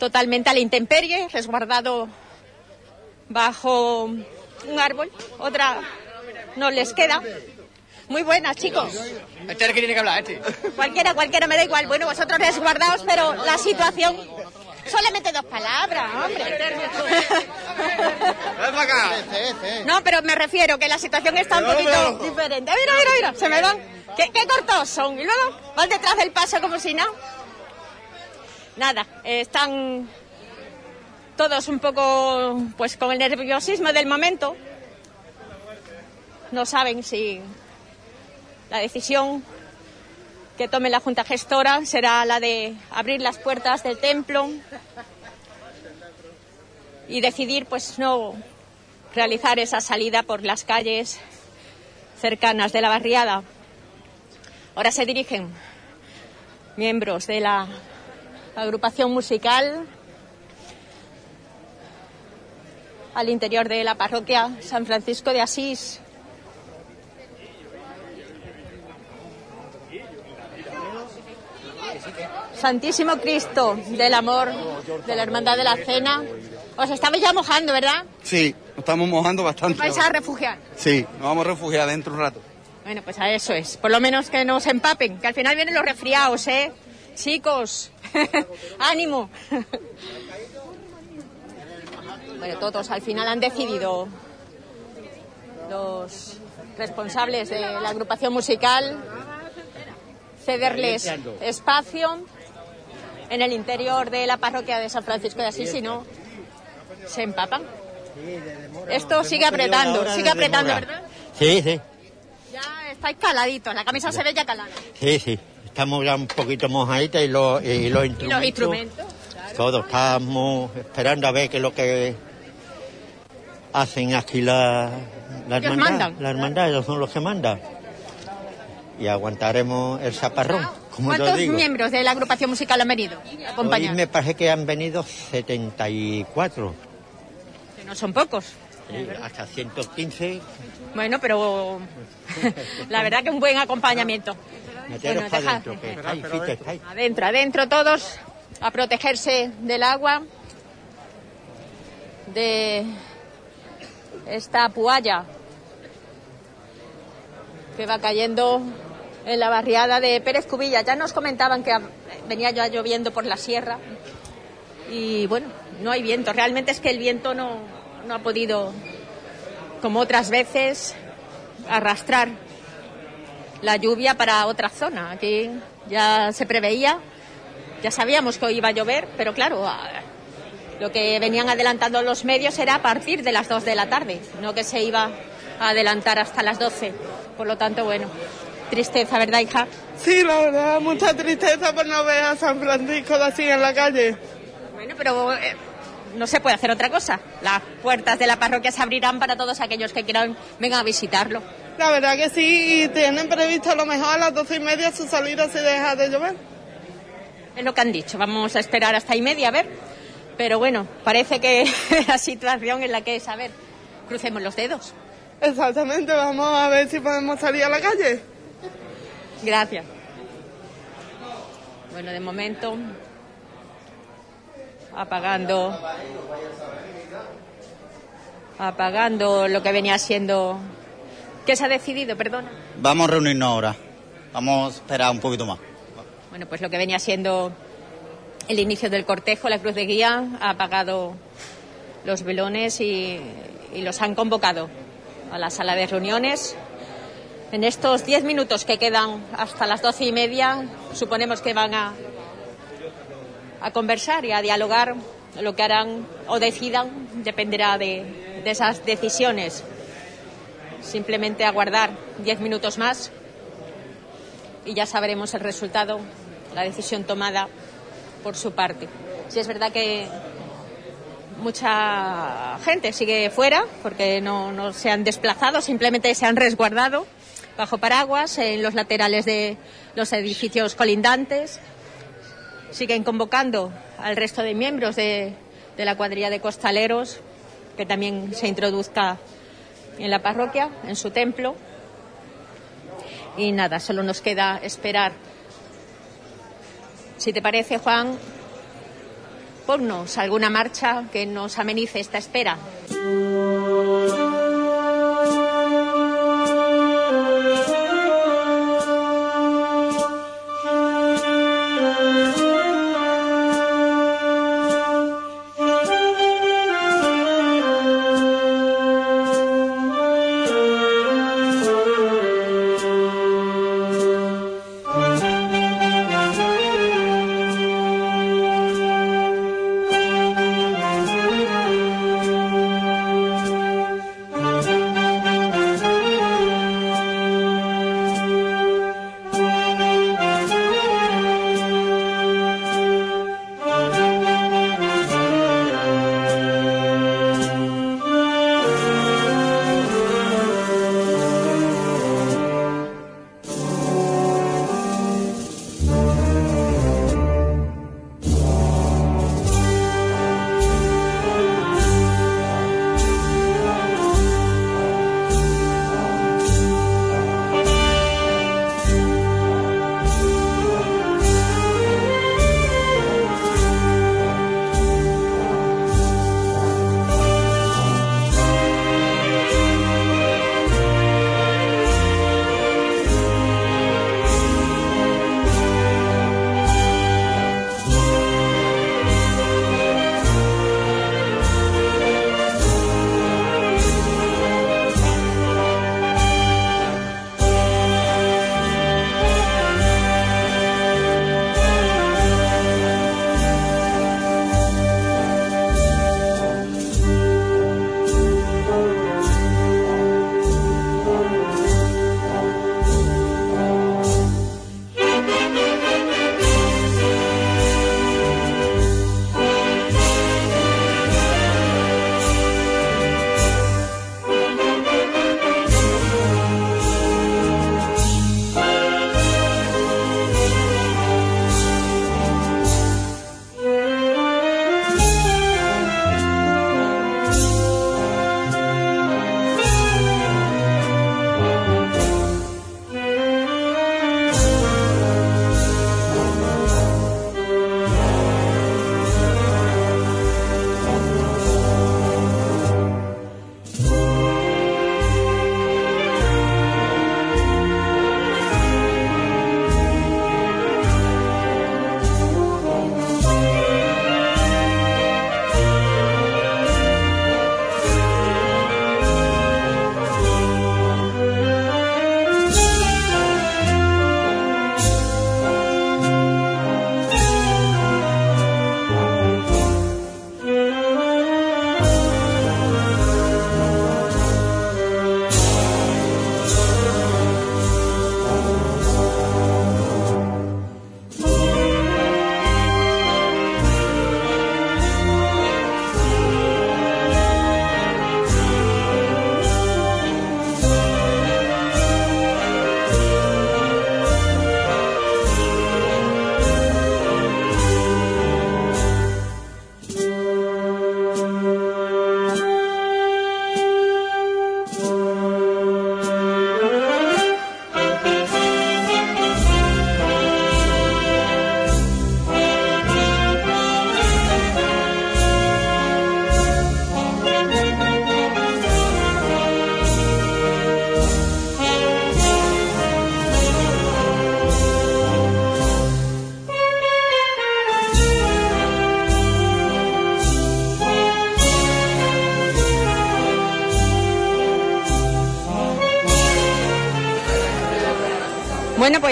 totalmente a la intemperie, resguardado bajo un árbol. Otra no les queda. Muy buenas, chicos. Este es el que tiene que hablar, este. Cualquiera, cualquiera, me da igual. Bueno, vosotros resguardaos, pero la situación... Solamente dos palabras, hombre. No, pero me refiero que la situación está un poquito diferente. Mira, mira, mira, se me van. ¿Qué, qué cortos son? Y luego van detrás del paso como si nada. Nada, eh, están todos un poco pues con el nerviosismo del momento. No saben si la decisión que tome la Junta Gestora será la de abrir las puertas del templo y decidir pues no realizar esa salida por las calles cercanas de la barriada. Ahora se dirigen miembros de la agrupación musical al interior de la parroquia San Francisco de Asís. Santísimo Cristo del amor, de la hermandad de la cena. Os estabais ya mojando, ¿verdad? Sí, nos estamos mojando bastante. Vais a refugiar. Sí, nos vamos a refugiar dentro un rato. Bueno, pues a eso es. Por lo menos que no se empapen, que al final vienen los resfriados, ¿eh? Chicos, [LAUGHS] ánimo. [LAUGHS] bueno, todos al final han decidido los responsables de la agrupación musical cederles espacio en el interior de la parroquia de San Francisco de Asís, si no se empapan. Esto sigue apretando, sigue apretando, ¿verdad? Sí, sí, Ya estáis caladitos, la camisa se ve ya calada. sí, sí. Estamos ya un poquito mojaditas y los, y los Y instrumentos. los instrumentos. Todos estamos esperando a ver qué es lo que hacen aquí la, la hermandad. mandan. La hermandad, ellos son los que mandan. Y aguantaremos el yo ¿Cuántos digo. miembros de la agrupación musical han venido? Hoy me parece que han venido 74. Que no son pocos. Sí, hasta 115. Bueno, pero [LAUGHS] la verdad que un buen acompañamiento. Meteros Bueno, para deja- adentro, que estáis. Adentro, adentro todos, a protegerse del agua, de esta pualla que va cayendo en la barriada de Pérez Cubilla. Ya nos comentaban que venía ya lloviendo por la sierra y bueno, no hay viento. Realmente es que el viento no, no ha podido, como otras veces, arrastrar la lluvia para otra zona. Aquí ya se preveía, ya sabíamos que iba a llover, pero claro, lo que venían adelantando los medios era a partir de las 2 de la tarde, no que se iba a adelantar hasta las 12. Por lo tanto, bueno, tristeza, ¿verdad, hija? Sí, la verdad, mucha tristeza por no ver a San Francisco así en la calle. Bueno, pero eh, no se puede hacer otra cosa. Las puertas de la parroquia se abrirán para todos aquellos que quieran vengan a visitarlo. La verdad que sí, y tienen previsto a lo mejor a las doce y media su salida si deja de llover. Es lo que han dicho. Vamos a esperar hasta y media a ver. Pero bueno, parece que [LAUGHS] la situación en la que es, a ver, crucemos los dedos. Exactamente, vamos a ver si podemos salir a la calle. Gracias. Bueno, de momento apagando apagando lo que venía siendo ¿Qué se ha decidido? Perdona. Vamos a reunirnos ahora. Vamos a esperar un poquito más. Bueno, pues lo que venía siendo el inicio del cortejo, la cruz de guía, ha apagado los velones y, y los han convocado a la sala de reuniones. En estos diez minutos que quedan hasta las doce y media, suponemos que van a, conversar y a dialogar. Lo que harán o decidan dependerá de, esas decisiones simplemente aguardar diez minutos más y ya sabremos el resultado, la decisión tomada por su parte. Si es verdad que mucha gente sigue fuera porque no se han desplazado, simplemente se han resguardado bajo paraguas en los laterales de los edificios colindantes. Siguen convocando al resto de miembros de, de la cuadrilla de costaleros que también se introduzca en la parroquia, en su templo. Y nada, solo nos queda esperar. Si te parece, Juan, ponnos alguna marcha que nos amenice esta espera.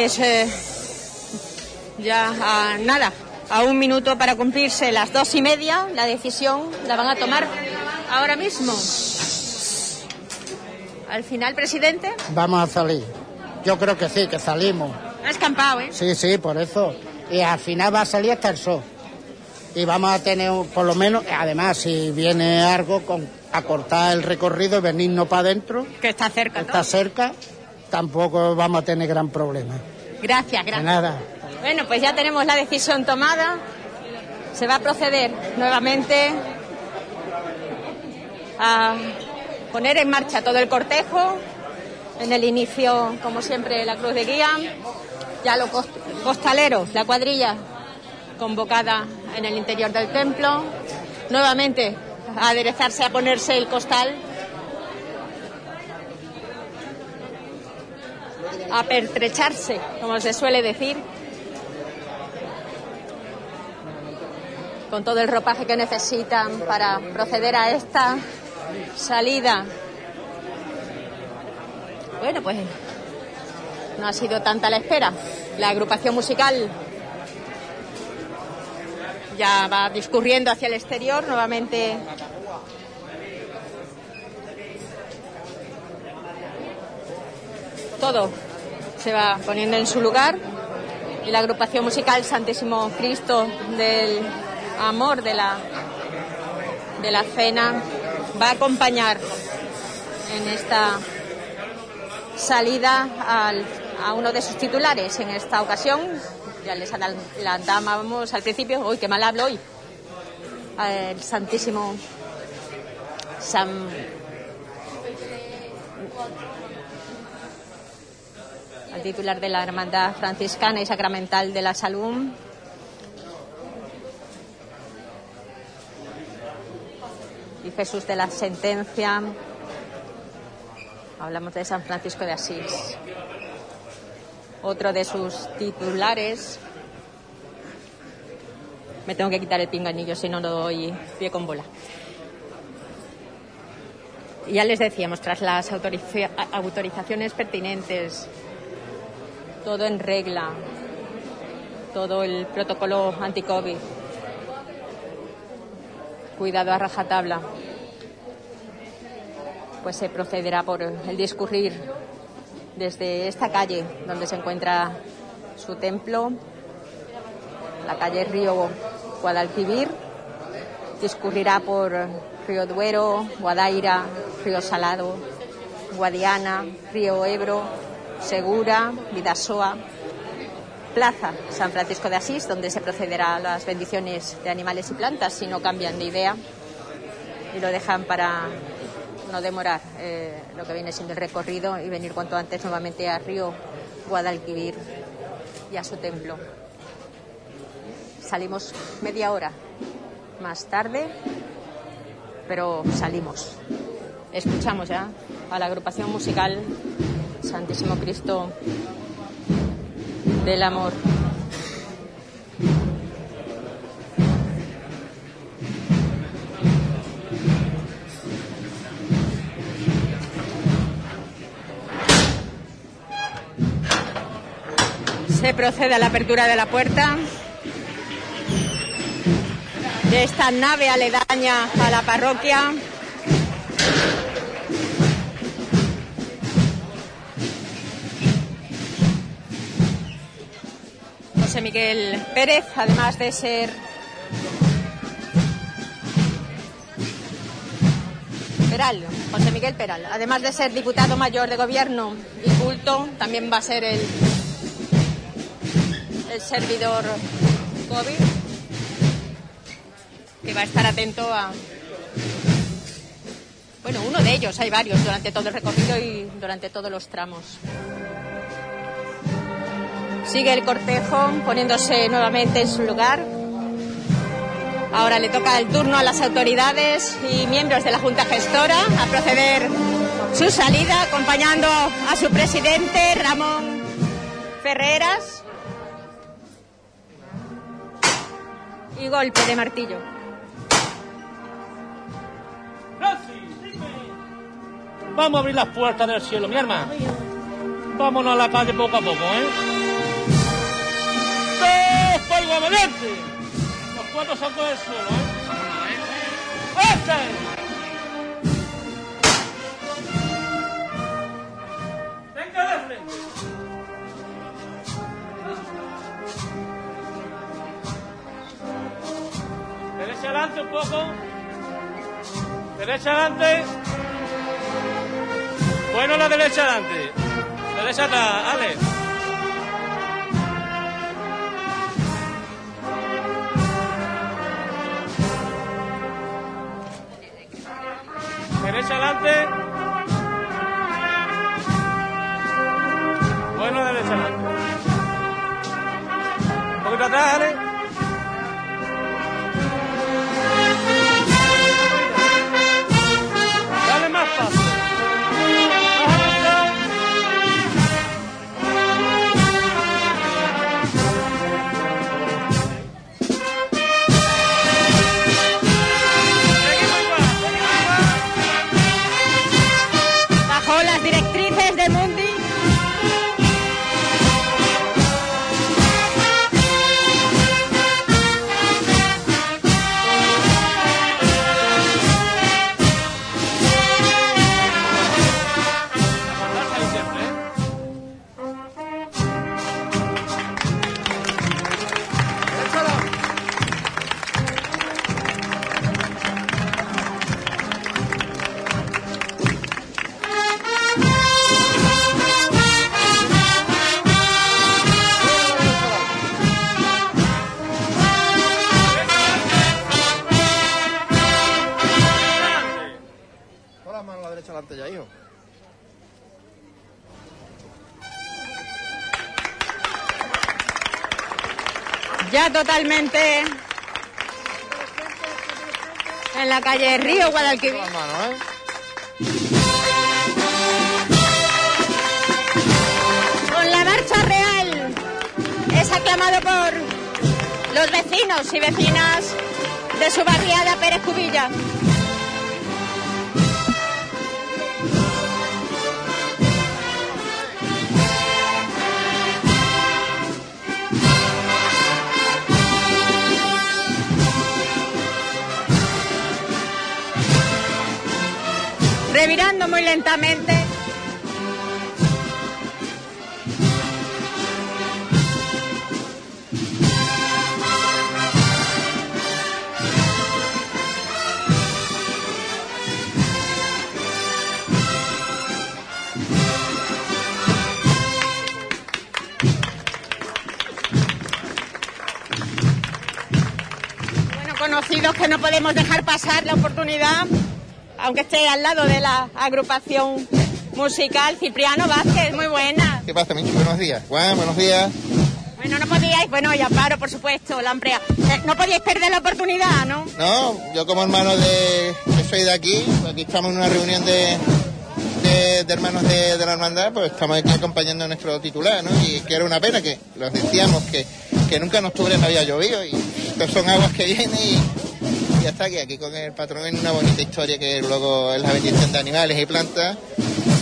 Pues eh, ya a nada, a un minuto para cumplirse las dos y media, la decisión la van a tomar ahora mismo. Al final, presidente, Vamos a salir. Yo creo que sí, que salimos. ha escampado, ¿eh? Sí, sí, por eso. Y al final va a salir hasta el sol. Y vamos a tener, por lo menos, además, si viene algo con, a cortar el recorrido y venirnos para adentro, Que está cerca, está cerca, tampoco vamos a tener gran problema. Gracias, De gracias. nada. Bueno, pues ya tenemos la decisión tomada. Se va a proceder nuevamente a poner en marcha todo el cortejo. En el inicio, como siempre, la cruz de guía. Ya los cost- costaleros, la cuadrilla convocada en el interior del templo. Nuevamente a aderezarse, a ponerse el costal. A pertrecharse, como se suele decir. con todo el ropaje que necesitan para proceder a esta salida. Bueno, pues no ha sido tanta la espera. La agrupación musical ya va discurriendo hacia el exterior, nuevamente todo se va poniendo en su lugar y la agrupación musical Santísimo Cristo del Amor de la, de la Cena va a acompañar en esta salida al- a uno de sus titulares en esta ocasión. Ya les adelantábamos al principio, uy, qué mal hablo hoy, el Santísimo San al titular de la Hermandad Franciscana y Sacramental de la Salud. Y Jesús de la Sentencia. Hablamos de San Francisco de Asís. Otro de sus titulares. Me tengo que quitar el pinganillo, si no, no doy pie con bola. Ya les decíamos, tras las autoriza- autorizaciones pertinentes, todo en regla, todo el protocolo anti-COVID, cuidado a rajatabla, pues se procederá por el discurrir desde esta calle donde se encuentra su templo, la calle Río Guadalquivir, discurrirá por Río Duero, Guadaira, Río Salado, Guadiana, Río Ebro, Segura, Vidasoa, Plaza San Francisco de Asís, donde se procederá a las bendiciones de animales y plantas si no cambian de idea y lo dejan para no demorar eh, lo que viene siendo el recorrido y venir cuanto antes nuevamente a Río Guadalquivir y a su templo. Salimos media hora más tarde, pero salimos. Escuchamos ya a la agrupación musical Santísimo Cristo del Amor. Se procede a la apertura de la puerta de esta nave aledaña a la parroquia. José Miguel Pérez, además de ser Peral, José Miguel Peral, además de ser diputado mayor de gobierno y culto, también va a ser el, el servidor COVID, que va a estar atento a... Bueno, uno de ellos, hay varios durante todo el recorrido y durante todos los tramos. Sigue el cortejo poniéndose nuevamente en su lugar. Ahora le toca el turno a las autoridades y miembros de la Junta Gestora a proceder su salida, acompañando a su presidente, Ramón Ferreras. Y golpe de martillo. Vamos a abrir las puertas del cielo, mi hermano. Vámonos a la calle poco a poco, ¿eh? Por Los cuatro saltos del suelo, ¿eh? ¡Este! ¡Venga de frente! Derecha adelante un poco. Derecha adelante. Bueno, la derecha adelante. Derecha atrás, Ale. Adelante. Bueno, derecha adelante. Un poquito. Totalmente en la calle Río Guadalquivir. Con la marcha real es aclamado por los vecinos y vecinas de su barriada Pérez Cubilla. Revirando muy lentamente. Conocidos que no podemos dejar pasar la oportunidad, aunque esté al lado de la agrupación musical Cipriano Vázquez, muy buena. ¿Qué pasa, Michu? Buenos días. Juan, buenos días. Bueno, no podíais, bueno, y Amparo, por supuesto, la Amprea. Eh, no podíais perder la oportunidad, ¿no? No, yo como hermano de... que soy de aquí, aquí estamos en una reunión de, de, de hermanos de, de la hermandad, pues estamos aquí acompañando a nuestro titular, ¿no? Y que era una pena que los decíamos que, que nunca en octubre no había llovido y estas son aguas que vienen y ya está aquí, aquí con el patrón en una bonita historia que luego es la bendición de animales y plantas,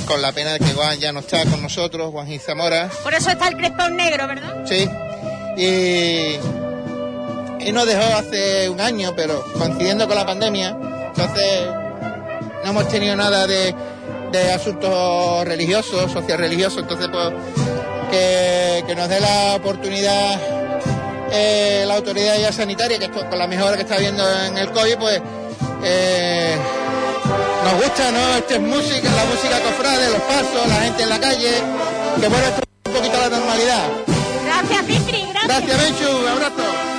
con la pena de que Juan ya no está con nosotros, Juan y Zamora. Por eso está el crespón negro, ¿verdad? Sí. Y, y nos dejó hace un año, pero coincidiendo con la pandemia, entonces no hemos tenido nada de, de asuntos religiosos, social religiosos, entonces pues que, que nos dé la oportunidad eh, la autoridad ya sanitaria, que esto, con la mejora que está habiendo en el COVID, pues eh, nos gusta, ¿no? Esta es música, la música cofrade, los pasos, la gente en la calle, que vuelve esto un poquito a la normalidad. Gracias, Pitri, gracias. Gracias, Benchu, abrazo.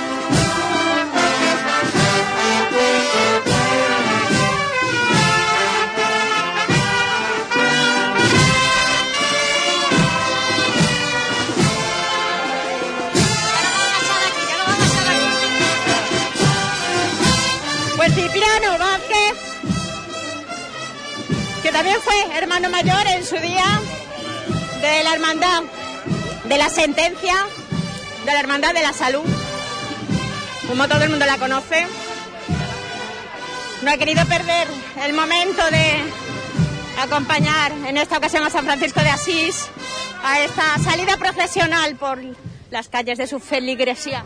Cipriano Vázquez, que también fue hermano mayor en su día de la hermandad, de la sentencia, de la hermandad de la salud, como todo el mundo la conoce. No ha querido perder el momento de acompañar en esta ocasión a San Francisco de Asís a esta salida procesional por las calles de su feligresía.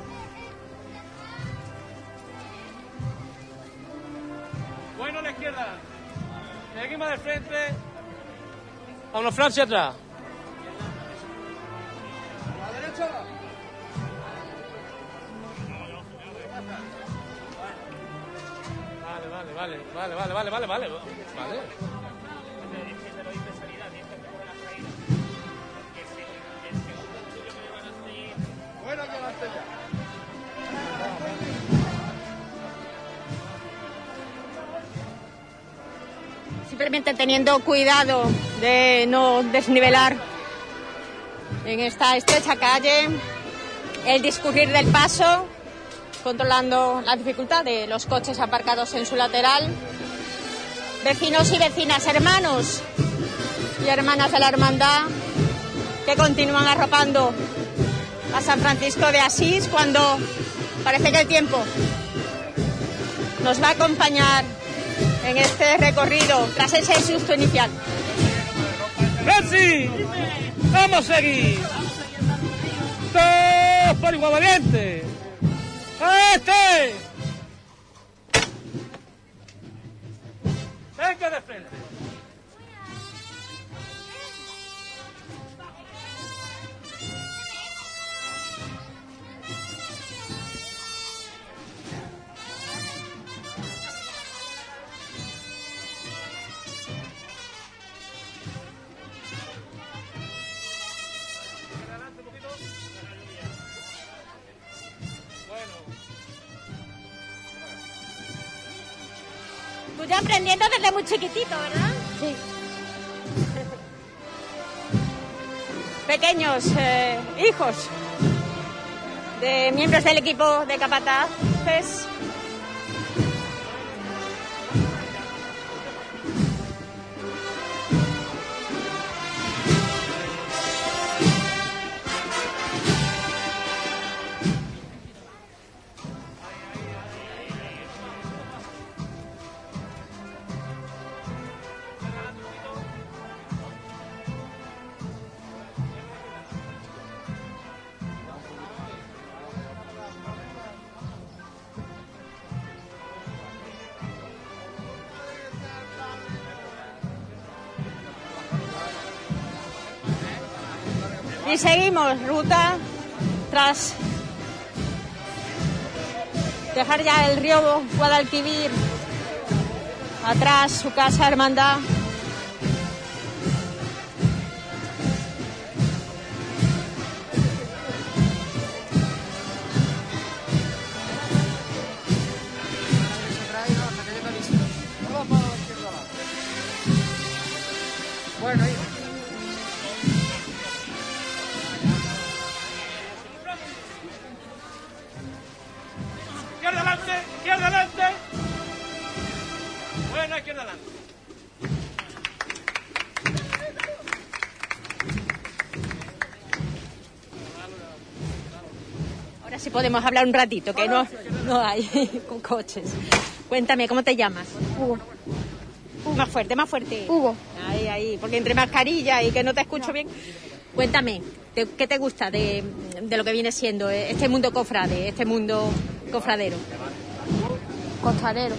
Seguimos de frente. Vámonos, Francia atrás. vale, vale, vale, vale, vale, vale. Vale. Simplemente teniendo cuidado de no desnivelar en esta estrecha calle el discurrir del paso, controlando la dificultad de los coches aparcados en su lateral. Vecinos y vecinas, hermanos y hermanas de la hermandad que continúan arropando a San Francisco de Asís cuando parece que el tiempo nos va a acompañar en este recorrido tras ese susto inicial. ¡Messi! ¡Vamos a seguir! ¡Todos por igual valiente! ¡A este! ¡Venga de frente! Aprendiendo desde muy chiquitito, ¿verdad? Sí. [LAUGHS] Pequeños eh, hijos de miembros del equipo de capataces. Y seguimos ruta tras dejar ya el río Guadalquivir atrás, su casa hermandad. Podemos hablar un ratito, que no, no hay [LAUGHS] con coches. Cuéntame, ¿cómo te llamas? Hugo. Más fuerte, más fuerte. Hugo. Ahí, ahí, porque entre mascarilla y que no te escucho bien. Cuéntame, ¿te- ¿qué te gusta de, de lo que viene siendo este mundo cofrade, este mundo cofradero? Costalero.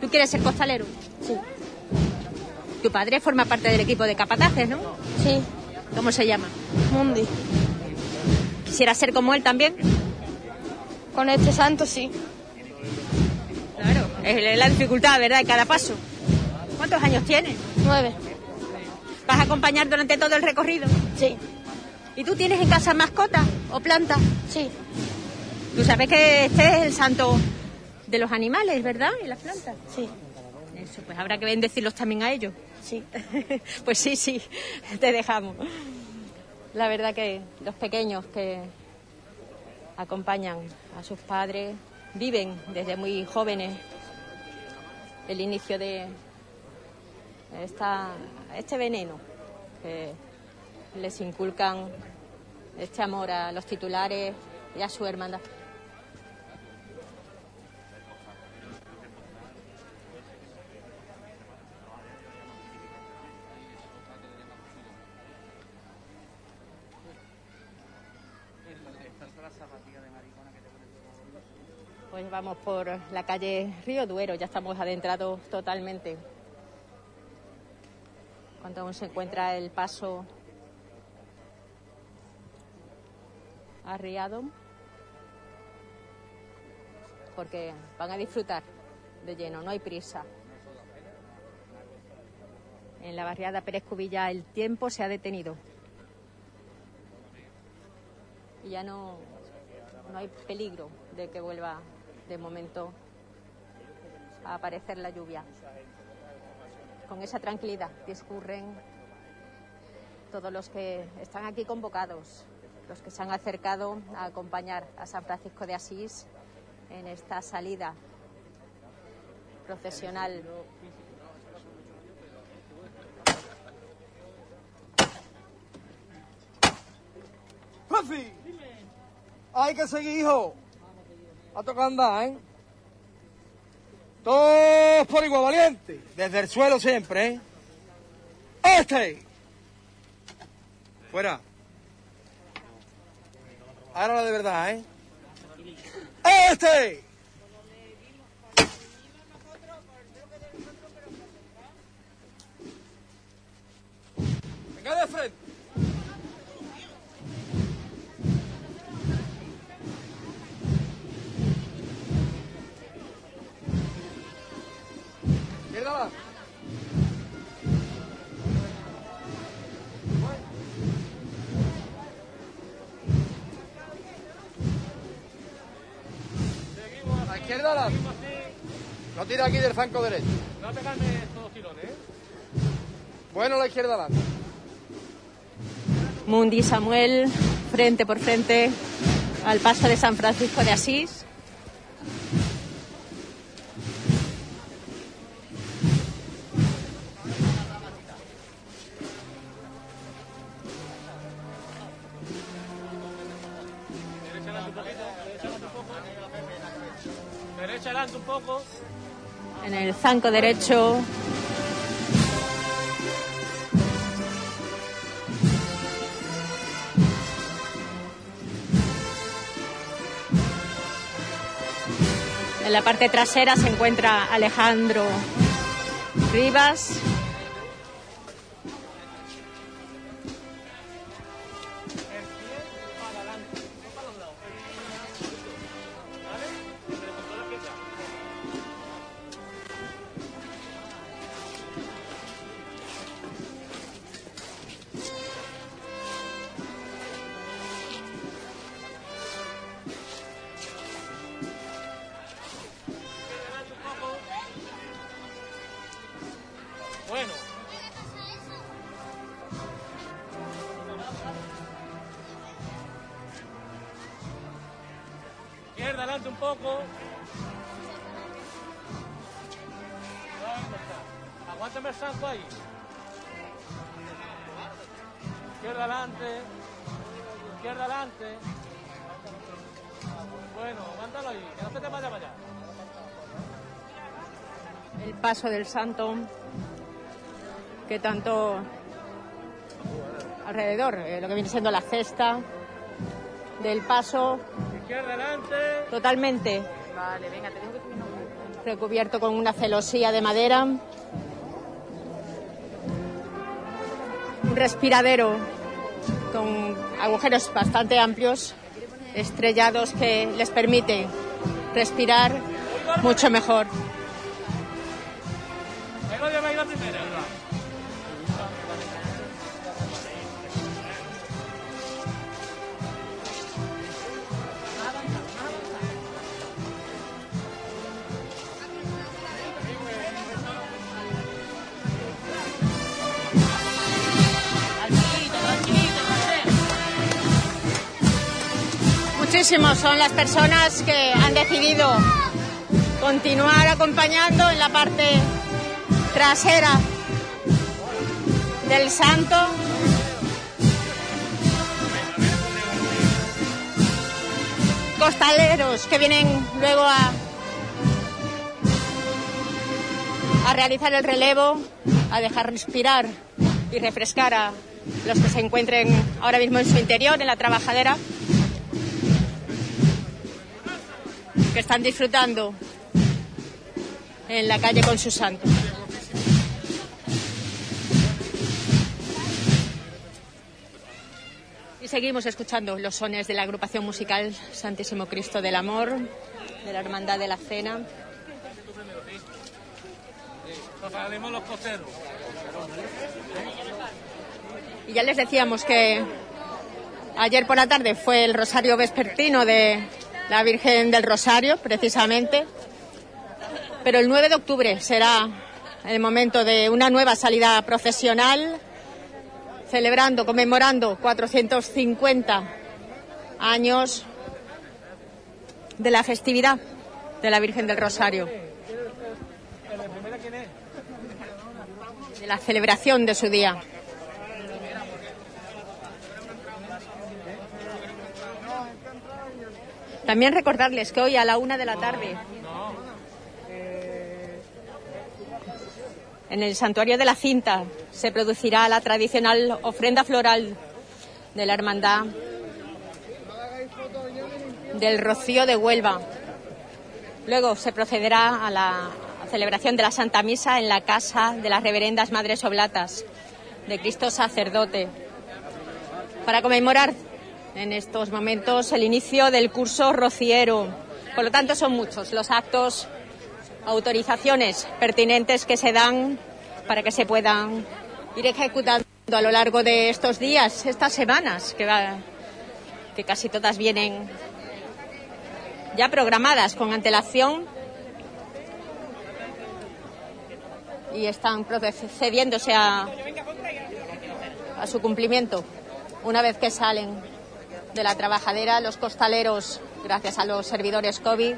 ¿Tú quieres ser costalero? Sí. Tu padre forma parte del equipo de capataces, ¿no? Sí. ¿Cómo se llama? Mundi. ¿Quisiera ser como él también? Con este santo, sí. Claro, es la dificultad, ¿verdad? En cada paso. ¿Cuántos años tienes? Nueve. ¿Vas a acompañar durante todo el recorrido? Sí. ¿Y tú tienes en casa mascota o planta? Sí. Tú sabes que este es el santo de los animales, ¿verdad? Y las plantas. Sí. Eso, pues habrá que bendecirlos también a ellos. Sí. [LAUGHS] pues sí, sí, te dejamos. La verdad que los pequeños que acompañan a sus padres viven desde muy jóvenes el inicio de esta, este veneno que les inculcan este amor a los titulares y a su hermandad. Pues vamos por la calle Río Duero, ya estamos adentrados totalmente. Cuando aún se encuentra el paso arriado, porque van a disfrutar de lleno, no hay prisa. En la barriada Pérez Cubilla el tiempo se ha detenido. Y ya no, no hay peligro de que vuelva de momento a aparecer la lluvia. Con esa tranquilidad discurren todos los que están aquí convocados, los que se han acercado a acompañar a San Francisco de Asís en esta salida procesional. Hay que seguir, hijo. A tocar andar, ¿eh? Todos por igual, valiente. Desde el suelo siempre, ¿eh? ¡Este! Fuera. Ahora la de verdad, ¿eh? ¡Este! Venga de frente. La izquierda la. No tira aquí del zanco derecho. No pegarme todos tirones, ¿eh? Bueno, la izquierda adelante. Mundi y Samuel frente por frente al paso de San Francisco de Asís. Zanco derecho En la parte trasera se encuentra Alejandro Rivas. Paso del santo que tanto alrededor, eh, lo que viene siendo la cesta del paso Izquierda adelante. totalmente Vale, venga, te digo que tú recubierto con una celosía de madera. Un respiradero con agujeros bastante amplios, estrellados que les permite respirar mucho mejor. Muchísimos son las personas que han decidido continuar acompañando en la parte trasera del santo. Costaleros que vienen luego a, a realizar el relevo, a dejar respirar y refrescar a los que se encuentren ahora mismo en su interior, en la trabajadera, que están disfrutando en la calle con su santo. Y seguimos escuchando los sones de la agrupación musical Santísimo Cristo del Amor, de la Hermandad de la Cena. Y ya les decíamos que ayer por la tarde fue el Rosario Vespertino de la Virgen del Rosario, precisamente. Pero el 9 de octubre será el momento de una nueva salida profesional, celebrando, conmemorando 450 años de la festividad de la Virgen del Rosario, de la celebración de su día. También recordarles que hoy a la una de la tarde en el santuario de la cinta se producirá la tradicional ofrenda floral de la hermandad del Rocío de Huelva. Luego se procederá a la celebración de la Santa Misa en la casa de las reverendas Madres Oblatas de Cristo Sacerdote para conmemorar en estos momentos el inicio del curso rociero. Por lo tanto, son muchos los actos, autorizaciones pertinentes que se dan para que se puedan ir ejecutando a lo largo de estos días, estas semanas, que, casi todas vienen ya programadas con antelación y están procediéndose a, a su cumplimiento una vez que salen de la trabajadera los costaleros gracias a los servidores COVID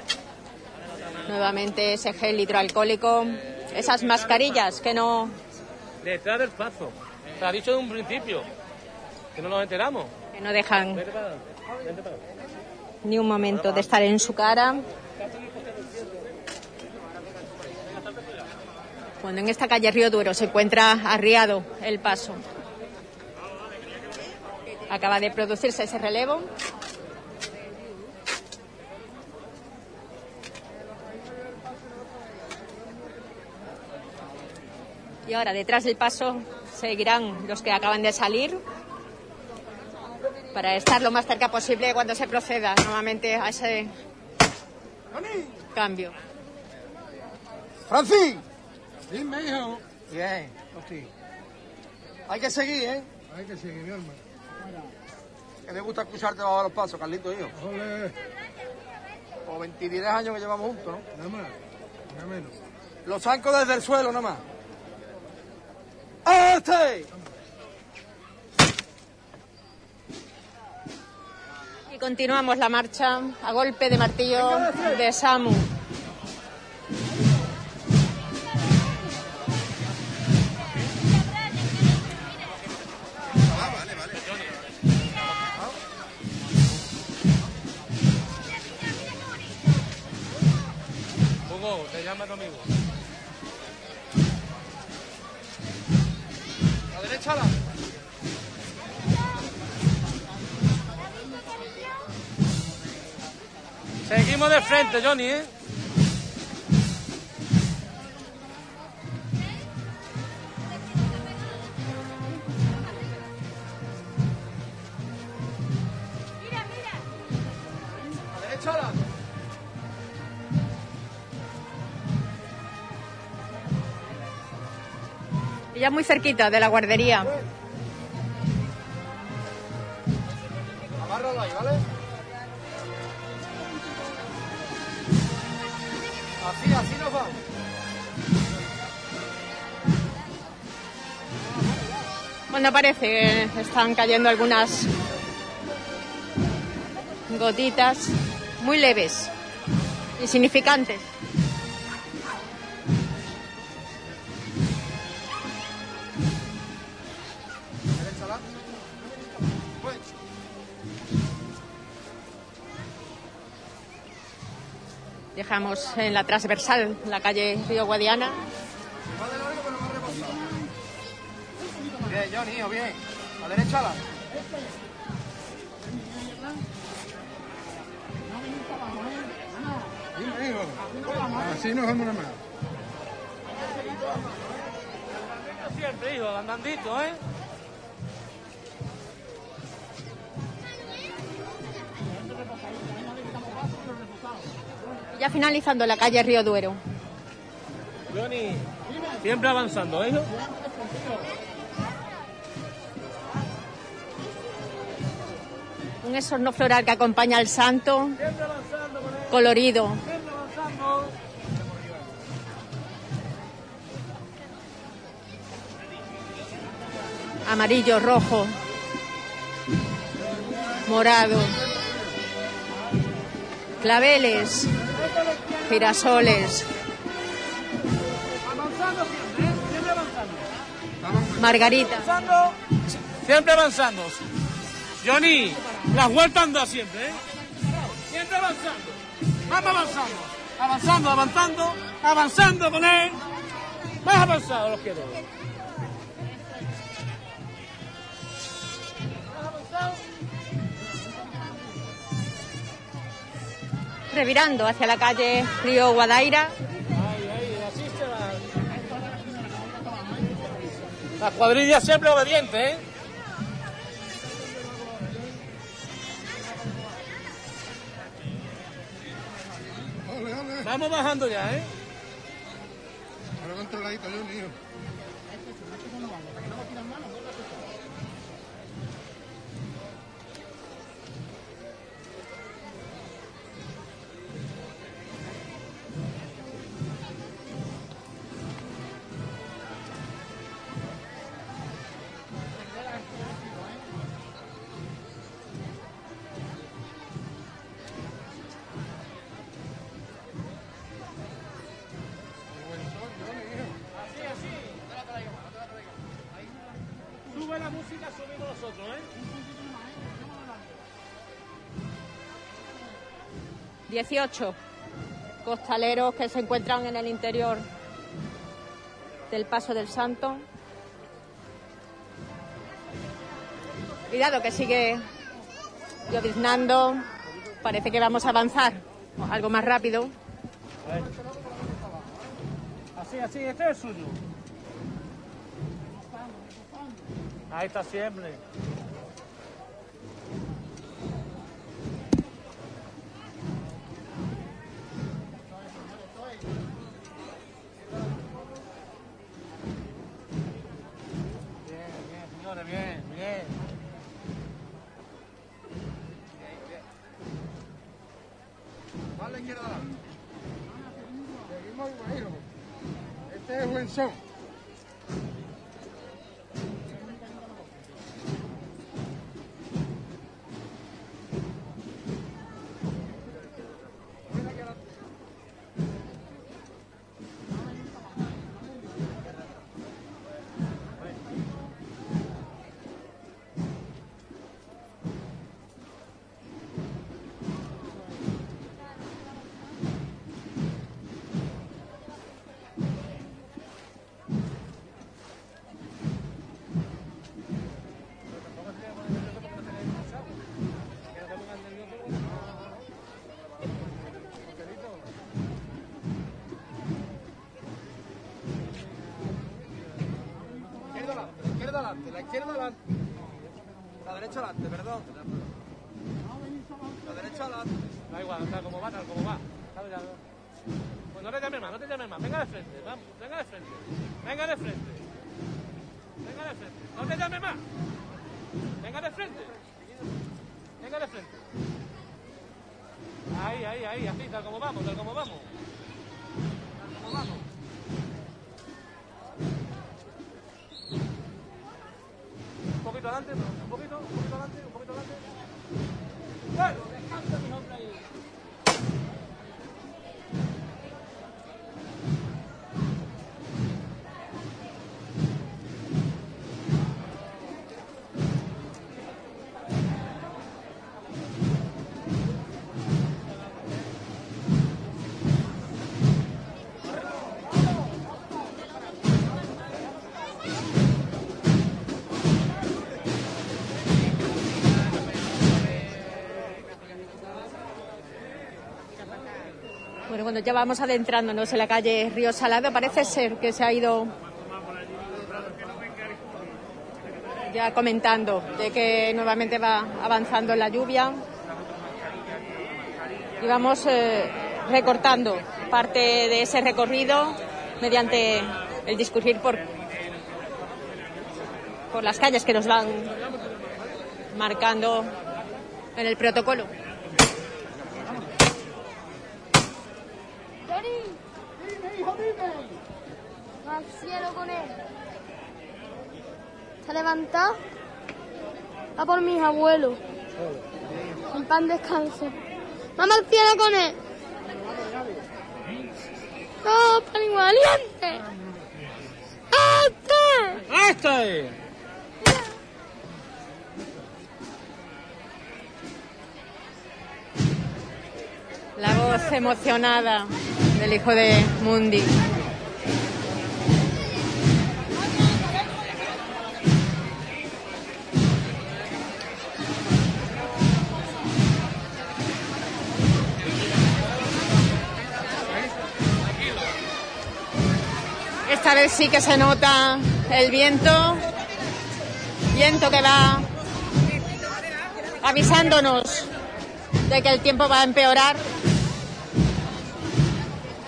nuevamente ese gel hidroalcohólico esas mascarillas que no Detrás del paso. Se ha dicho de un principio. Que no nos enteramos. que no dejan ni un momento de estar en su cara cuando en esta calle Río Duro se encuentra arriado el paso acaba de producirse ese relevo y ahora detrás del paso seguirán los que acaban de salir para estar lo más cerca posible cuando se proceda nuevamente a ese cambio. ¡Francis! Dime, hijo. Bien. Hay que seguir, ¿eh? Hay que seguir, mi hermano. Que me gusta escucharte bajo los pasos, Carlito, hijo. O 23 años que llevamos juntos, ¿no? Nada más, nada menos. Los zancos desde el suelo, nada más. ¡Este! Y continuamos la marcha a golpe de martillo de Samu. Hugo, te llama tu amigo. La derecha, la. Seguimos de frente, Johnny, ¿eh? La derecha, la. Ya muy cerquita de la guardería. Amárralo ahí, ¿vale? Así, así nos vamos. Bueno, parece que están cayendo algunas gotitas muy leves, insignificantes. Dejamos en la transversal la calle Río Guadiana. Bien, Johnny, hijo, bien. A derecha, la. Así nos vamos nada más. Siempre, hijo, andandito, ¿eh? Ya finalizando la calle Río Duero. Johnny. Siempre avanzando, ¿eh? Un esorno floral que acompaña al santo, colorido. Amarillo, rojo, morado, claveles, girasoles, Avanzando siempre, ¿eh? Siempre avanzando. margarita. Avanzando, siempre avanzando. Johnny, las vueltas andas siempre, ¿eh? Siempre avanzando. Vamos avanzando. Avanzando, avanzando, avanzando con él. Más avanzado los quiero. Revirando hacia la calle Río Guadaira. La cuadrilla siempre obediente, ¿eh? Vamos bajando ya, ¿eh? Ahora controladito yo, mío. 18 costaleros que se encuentran en el interior del Paso del Santo. Cuidado que sigue lloviznando. Parece que vamos a avanzar algo más rápido. Así, así, este es suyo. Ahí está siempre. Bien, bien, señores, bien, bien. Más a la izquierda adelante. Seguimos igual, hijo. Este es vamos, Bueno, cuando ya vamos adentrándonos en la calle Río Salado, parece ser que se ha ido ya comentando de que nuevamente va avanzando la lluvia y vamos eh, recortando parte de ese recorrido mediante el discurrir por, por las calles que nos van marcando en el protocolo. Al cielo con él. Se ha levantado a por mis abuelos. En pan descanso. Vamos al cielo con él. ¡Oh, pan igualiente! ¡Este! ¡Este! La voz emocionada del hijo de Mundi. Esta vez sí que se nota el viento, viento que va avisándonos de que el tiempo va a empeorar.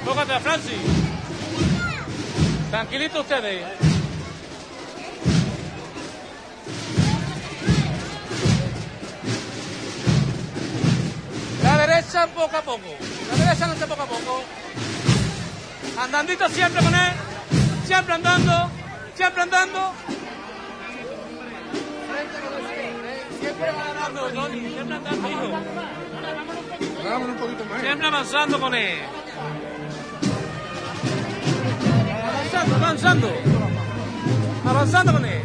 Tócate, Francis. Tranquilito ustedes. La derecha poco a poco. La derecha no poco a poco. Andandito siempre con él. Siempre andando. Siempre andando. Siempre andando, Tony. Siempre andando, hijo. Vámonos un poquito más. Siempre avanzando con él. Avanzando, avanzando. Avanzando con él.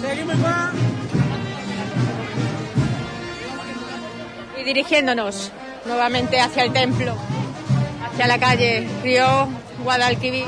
Seguimos igual. y dirigiéndonos nuevamente hacia el templo, hacia la calle Río Guadalquivir.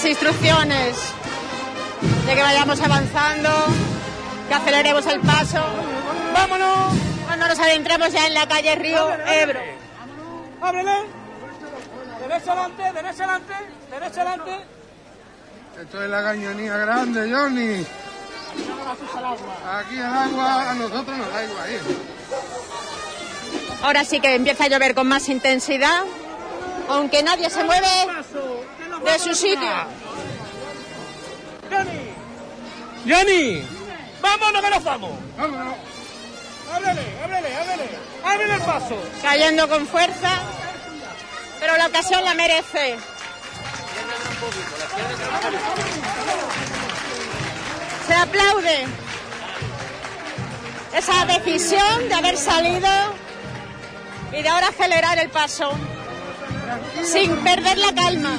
Las instrucciones de que vayamos avanzando, que aceleremos el paso. ¡Vámonos! Cuando nos adentremos ya en la calle Río Ebro. Ábrele. Derecha adelante, derecha adelante, derecha adelante. Esto es la cañonía grande, Johnny. Aquí el agua a nosotros nos da igual. ¿eh? Ahora sí que empieza a llover con más intensidad, aunque nadie se mueve de su sitio. Johnny. Johnny. Vámonos que nos vamos. Vámonos. Ábrele, ábrele, ábrele. Ábrele el paso. Cayendo con fuerza, pero la ocasión la merece. Se aplaude esa decisión de haber salido y de ahora acelerar el paso sin perder la calma.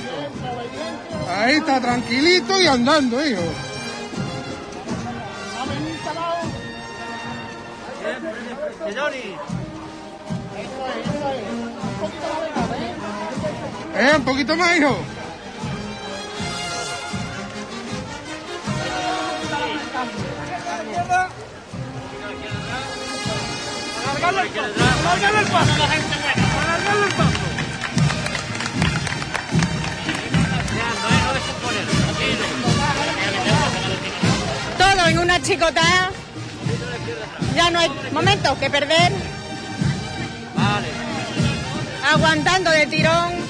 Ahí está, tranquilito y andando, hijo. Eh, un poquito más, hijo. Alargarle el paso. Alargarle el paso. Todo en una chicotada. Ya no hay momentos que perder. Aguantando de tirón.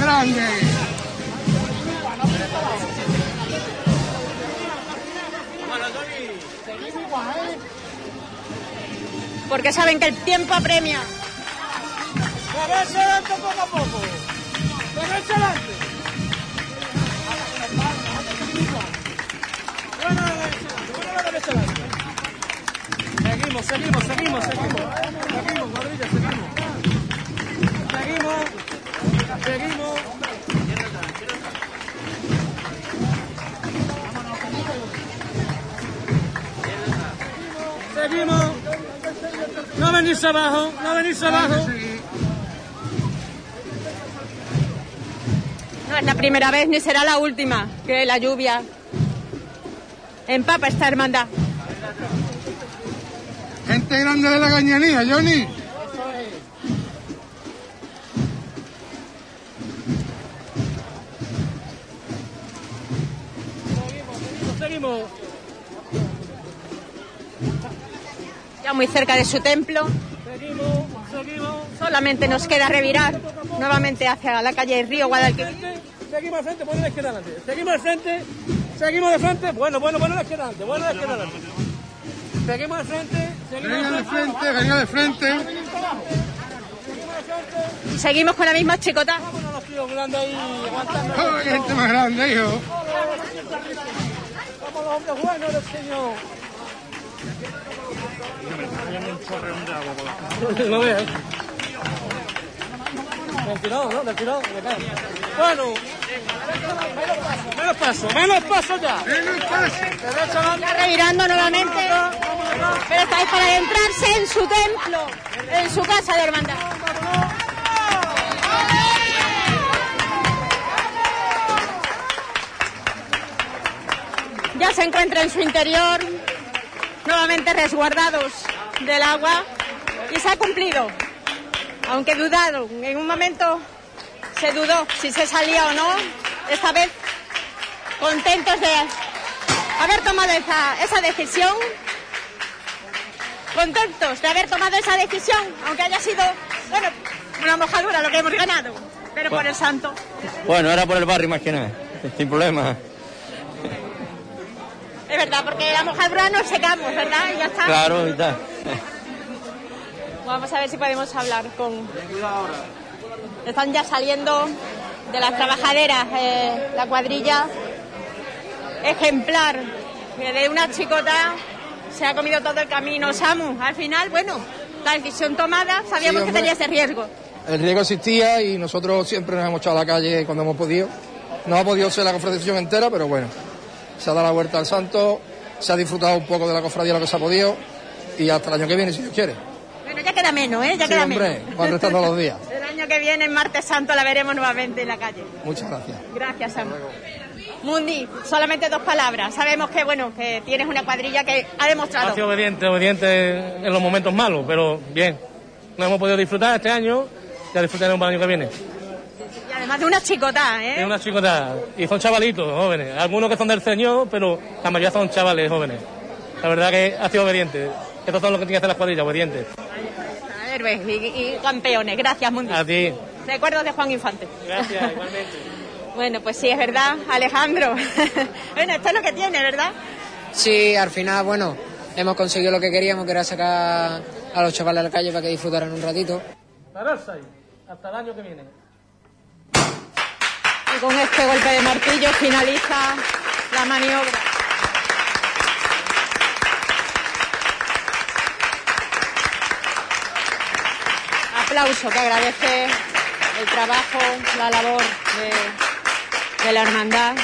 Grande. Porque saben que el tiempo apremia. Derecha adelante poco a poco. Derecha adelante. Buena derecha, derecha adelante. Seguimos, seguimos, seguimos, seguimos. Seguimos, guardilla, seguimos. Seguimos. Seguimos. abajo, no venirse abajo. No es la primera vez ni será la última que la lluvia empapa esta hermandad. Gente grande de la cañanía, Johnny. Seguimos. Ya muy cerca de su templo. Seguimos, seguimos. Solamente nos queda revirar nuevamente hacia la calle Río Guadalquivir. Seguimos al frente, bueno la izquierda adelante. Seguimos al frente, seguimos de frente. Bueno, bueno, bueno la izquierda adelante, bueno la izquierda adelante. Seguimos al frente, seguimos Venga de al frente, venga de frente. Y seguimos con la misma chicota. Vámonos los tíos grandes ahí aguantando. ¡Oh, qué gente más grande, hijo! Vamos los hombres buenos del Señor. No veas. Del tirón, ¿no? Del cae. Bueno. Menos paso, menos paso ya. Menos paso. Está revirando nuevamente. Pero esta vez para adentrarse en su templo, en su casa de hermandad. Ya se encuentra en su interior, nuevamente resguardados del agua, y se ha cumplido. Aunque dudado, en un momento se dudó si se salía o no, esta vez contentos de haber tomado esa, esa decisión, contentos de haber tomado esa decisión, aunque haya sido, bueno, una mojadura lo que hemos ganado, pero por el santo. Bueno, era por el barrio más que nada, sin problema. Es verdad, porque la mojadura nos secamos, ¿verdad? Y ya está. Claro, y tal. Vamos a ver si podemos hablar con... Están ya saliendo de las trabajaderas eh, la cuadrilla ejemplar que de una chicota se ha comido todo el camino. Samu, al final, bueno, la decisión tomada, sabíamos que tenía ese riesgo. El riesgo existía y nosotros siempre nos hemos echado a la calle cuando hemos podido. No ha podido ser la confrontación entera, pero bueno, se ha dado la vuelta al santo, se ha disfrutado un poco de la cofradía lo que se ha podido y hasta el año que viene, si Dios quiere. Bueno, ya queda menos, ¿eh? Ya Sí, queda hombre, menos. van restando los días. [LAUGHS] El año que viene, en Martes Santo, la veremos nuevamente en la calle. Muchas gracias. Gracias, Samu. Mundi, solamente dos palabras. Sabemos que, bueno, que tienes una cuadrilla que ha demostrado Ha sido obediente, obediente en los momentos malos, pero bien. No hemos podido disfrutar este año, ya disfrutaremos para el año que viene. Y además de una chicota, ¿eh? Es una chicota, y son chavalitos, jóvenes. Algunos que son del Señor, pero la mayoría son chavales jóvenes. La verdad que ha sido obediente. Estos son los que tienen que hacer las cuadrillas, obedientes. Héroes y, y campeones. Gracias, Mundi. A ti. Recuerdos de Juan Infante. Gracias, [LAUGHS] igualmente. Bueno, pues sí, es verdad, Alejandro. [LAUGHS] bueno, esto es lo que tiene, ¿verdad? Sí, al final, bueno, hemos conseguido lo que queríamos, que era sacar a los chavales a la calle para que disfrutaran un ratito. Pararse ahí, hasta el año que viene. Y con este golpe de martillo finaliza la maniobra. Aplauso que agradece el trabajo, la labor de, de la hermandad,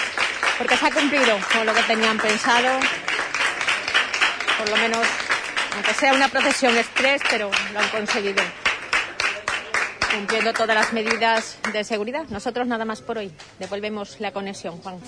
porque se ha cumplido con lo que tenían pensado, por lo menos, aunque sea una procesión express, pero lo han conseguido cumpliendo todas las medidas de seguridad. Nosotros nada más por hoy. Devolvemos la conexión, Juan.